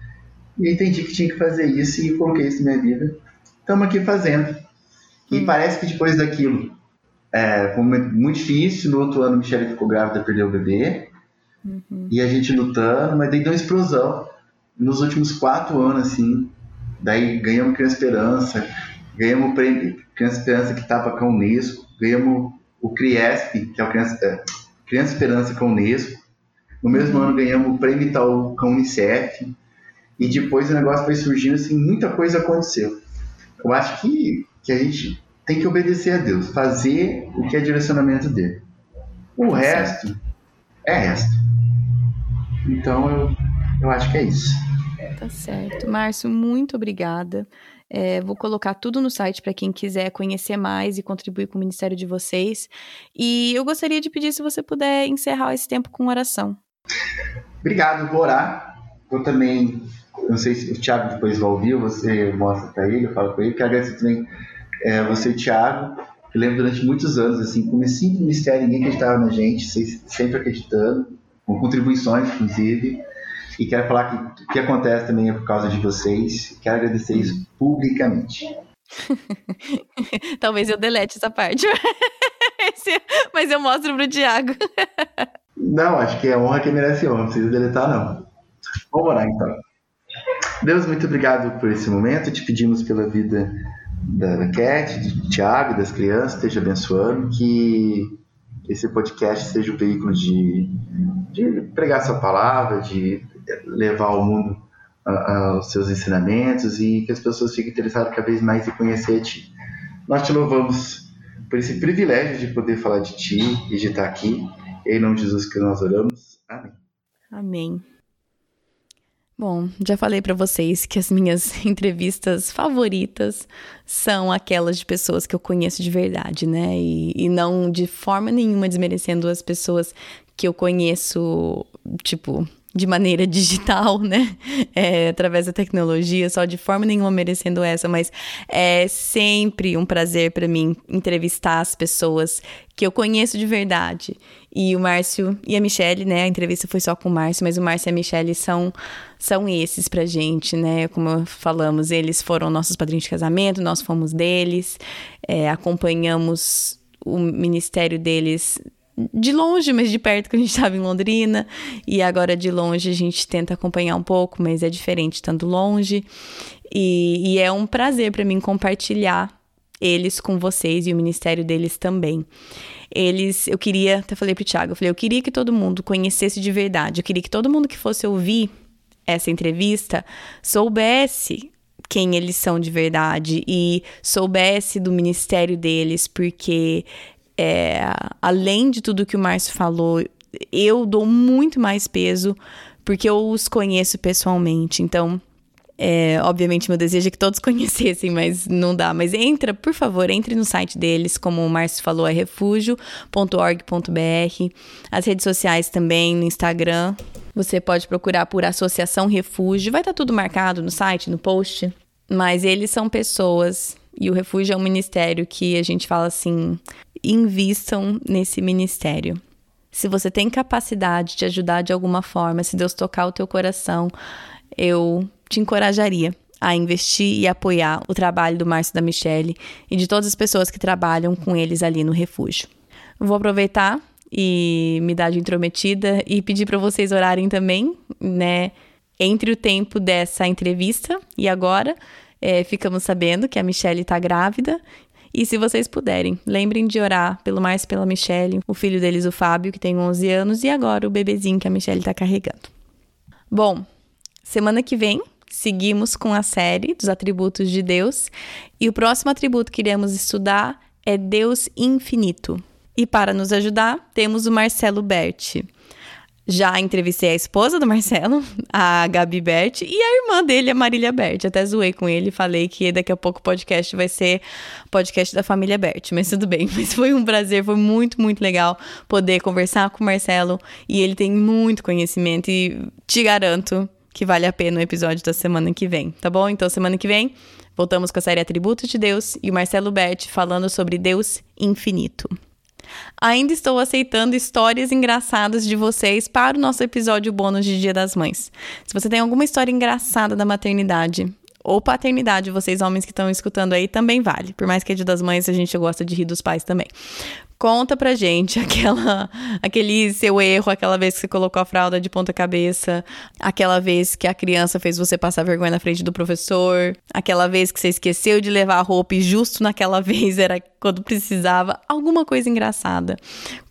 E entendi que tinha que fazer isso e coloquei isso na minha vida. Estamos aqui fazendo. E hum. parece que depois daquilo, é, foi um momento muito difícil. No outro ano, Michelle ficou grávida, perdeu o bebê. Uhum. E a gente lutando, mas daí deu uma explosão. Nos últimos quatro anos, assim, daí ganhamos Criança Esperança, ganhamos o prêmio Criança Esperança que estava com a Unesco, ganhamos o CRIESP, que é o Criança, é, Criança Esperança com a Unesco. No mesmo uhum. ano ganhamos o prêmio Itaú com a Unicef. E depois o negócio foi surgindo, assim, muita coisa aconteceu. Eu acho que, que a gente tem que obedecer a Deus, fazer o que é direcionamento dele. O tá resto certo. é resto. Então eu, eu acho que é isso. Tá certo. Márcio, muito obrigada. É, vou colocar tudo no site para quem quiser conhecer mais e contribuir com o ministério de vocês. E eu gostaria de pedir se você puder encerrar esse tempo com oração. Obrigado, vou orar. Eu também não sei se o Thiago depois vai ouvir, você mostra para ele, eu falo com ele, quero agradecer também é, você, Thiago, que lembro durante muitos anos, assim, comecei no ministério, ninguém acreditava na gente, vocês sempre acreditando, com contribuições, inclusive, e quero falar que o que acontece também é por causa de vocês, quero agradecer isso publicamente. Talvez eu delete essa parte, mas eu mostro pro Thiago. Não, acho que é honra que merece honra, não precisa deletar não. Vamos orar então. Deus, muito obrigado por esse momento. Te pedimos pela vida da Cat, do Tiago, das crianças, esteja abençoando, que esse podcast seja o veículo de, de pregar sua palavra, de levar ao mundo os seus ensinamentos e que as pessoas fiquem interessadas cada vez mais em conhecer a Ti. Nós te louvamos por esse privilégio de poder falar de Ti e de estar aqui. Em nome de Jesus que nós oramos. Amém. Amém. Bom, já falei para vocês que as minhas entrevistas favoritas são aquelas de pessoas que eu conheço de verdade, né? E, e, não de forma nenhuma desmerecendo as pessoas que eu conheço, tipo, de maneira digital, né? É, através da tecnologia, só de forma nenhuma merecendo essa, mas é sempre um prazer para mim entrevistar as pessoas que eu conheço de verdade. E o Márcio e a Michelle, né? A entrevista foi só com o Márcio, mas o Márcio e a Michelle são, são esses pra gente, né? Como falamos, eles foram nossos padrinhos de casamento, nós fomos deles, é, acompanhamos o ministério deles de longe, mas de perto, que a gente estava em Londrina. E agora de longe a gente tenta acompanhar um pouco, mas é diferente estando longe. E, e é um prazer para mim compartilhar eles com vocês e o ministério deles também. Eles, eu queria, até falei pro Thiago, eu falei, eu queria que todo mundo conhecesse de verdade. Eu queria que todo mundo que fosse ouvir essa entrevista soubesse quem eles são de verdade e soubesse do ministério deles, porque é, além de tudo que o Márcio falou, eu dou muito mais peso porque eu os conheço pessoalmente. Então, é, obviamente, meu desejo é que todos conhecessem, mas não dá. Mas entra, por favor, entre no site deles, como o Márcio falou, é refúgio.org.br. As redes sociais também, no Instagram. Você pode procurar por Associação Refúgio. Vai estar tá tudo marcado no site, no post. Mas eles são pessoas e o refúgio é um ministério que a gente fala assim: invistam nesse ministério. Se você tem capacidade de ajudar de alguma forma, se Deus tocar o teu coração, eu te encorajaria a investir e apoiar o trabalho do Márcio da Michelle e de todas as pessoas que trabalham com eles ali no refúgio. Vou aproveitar e me dar de intrometida e pedir para vocês orarem também, né? Entre o tempo dessa entrevista e agora, é, ficamos sabendo que a Michelle está grávida. E se vocês puderem, lembrem de orar pelo e pela Michelle, o filho deles, o Fábio, que tem 11 anos, e agora o bebezinho que a Michelle está carregando. Bom, semana que vem seguimos com a série dos atributos de Deus e o próximo atributo que iremos estudar é Deus infinito. E para nos ajudar, temos o Marcelo Berti. Já entrevistei a esposa do Marcelo, a Gabi Berti, e a irmã dele, a Marília Berti. Até zoei com ele, falei que daqui a pouco o podcast vai ser podcast da família Berti, mas tudo bem. Mas foi um prazer, foi muito, muito legal poder conversar com o Marcelo. E ele tem muito conhecimento e te garanto que vale a pena o episódio da semana que vem, tá bom? Então, semana que vem, voltamos com a série Atributos de Deus e o Marcelo Berti falando sobre Deus infinito. Ainda estou aceitando histórias engraçadas de vocês para o nosso episódio bônus de Dia das Mães. Se você tem alguma história engraçada da maternidade ou paternidade, vocês homens que estão escutando aí, também vale. Por mais que é Dia das Mães, a gente gosta de rir dos pais também. Conta pra gente aquela, aquele seu erro, aquela vez que você colocou a fralda de ponta cabeça, aquela vez que a criança fez você passar vergonha na frente do professor, aquela vez que você esqueceu de levar a roupa e justo naquela vez era quando precisava, alguma coisa engraçada.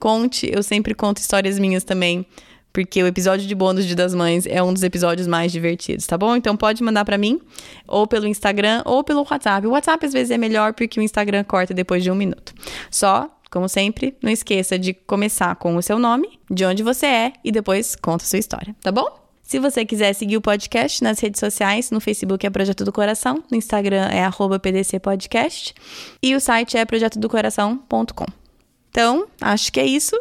Conte, eu sempre conto histórias minhas também porque o episódio de bônus de das mães é um dos episódios mais divertidos, tá bom? Então pode mandar para mim, ou pelo Instagram, ou pelo WhatsApp. O WhatsApp às vezes é melhor porque o Instagram corta depois de um minuto. Só como sempre, não esqueça de começar com o seu nome, de onde você é e depois conta a sua história, tá bom? Se você quiser seguir o podcast nas redes sociais, no Facebook é Projeto do Coração, no Instagram é @pdcpodcast e o site é projetodocoração.com. Então, acho que é isso.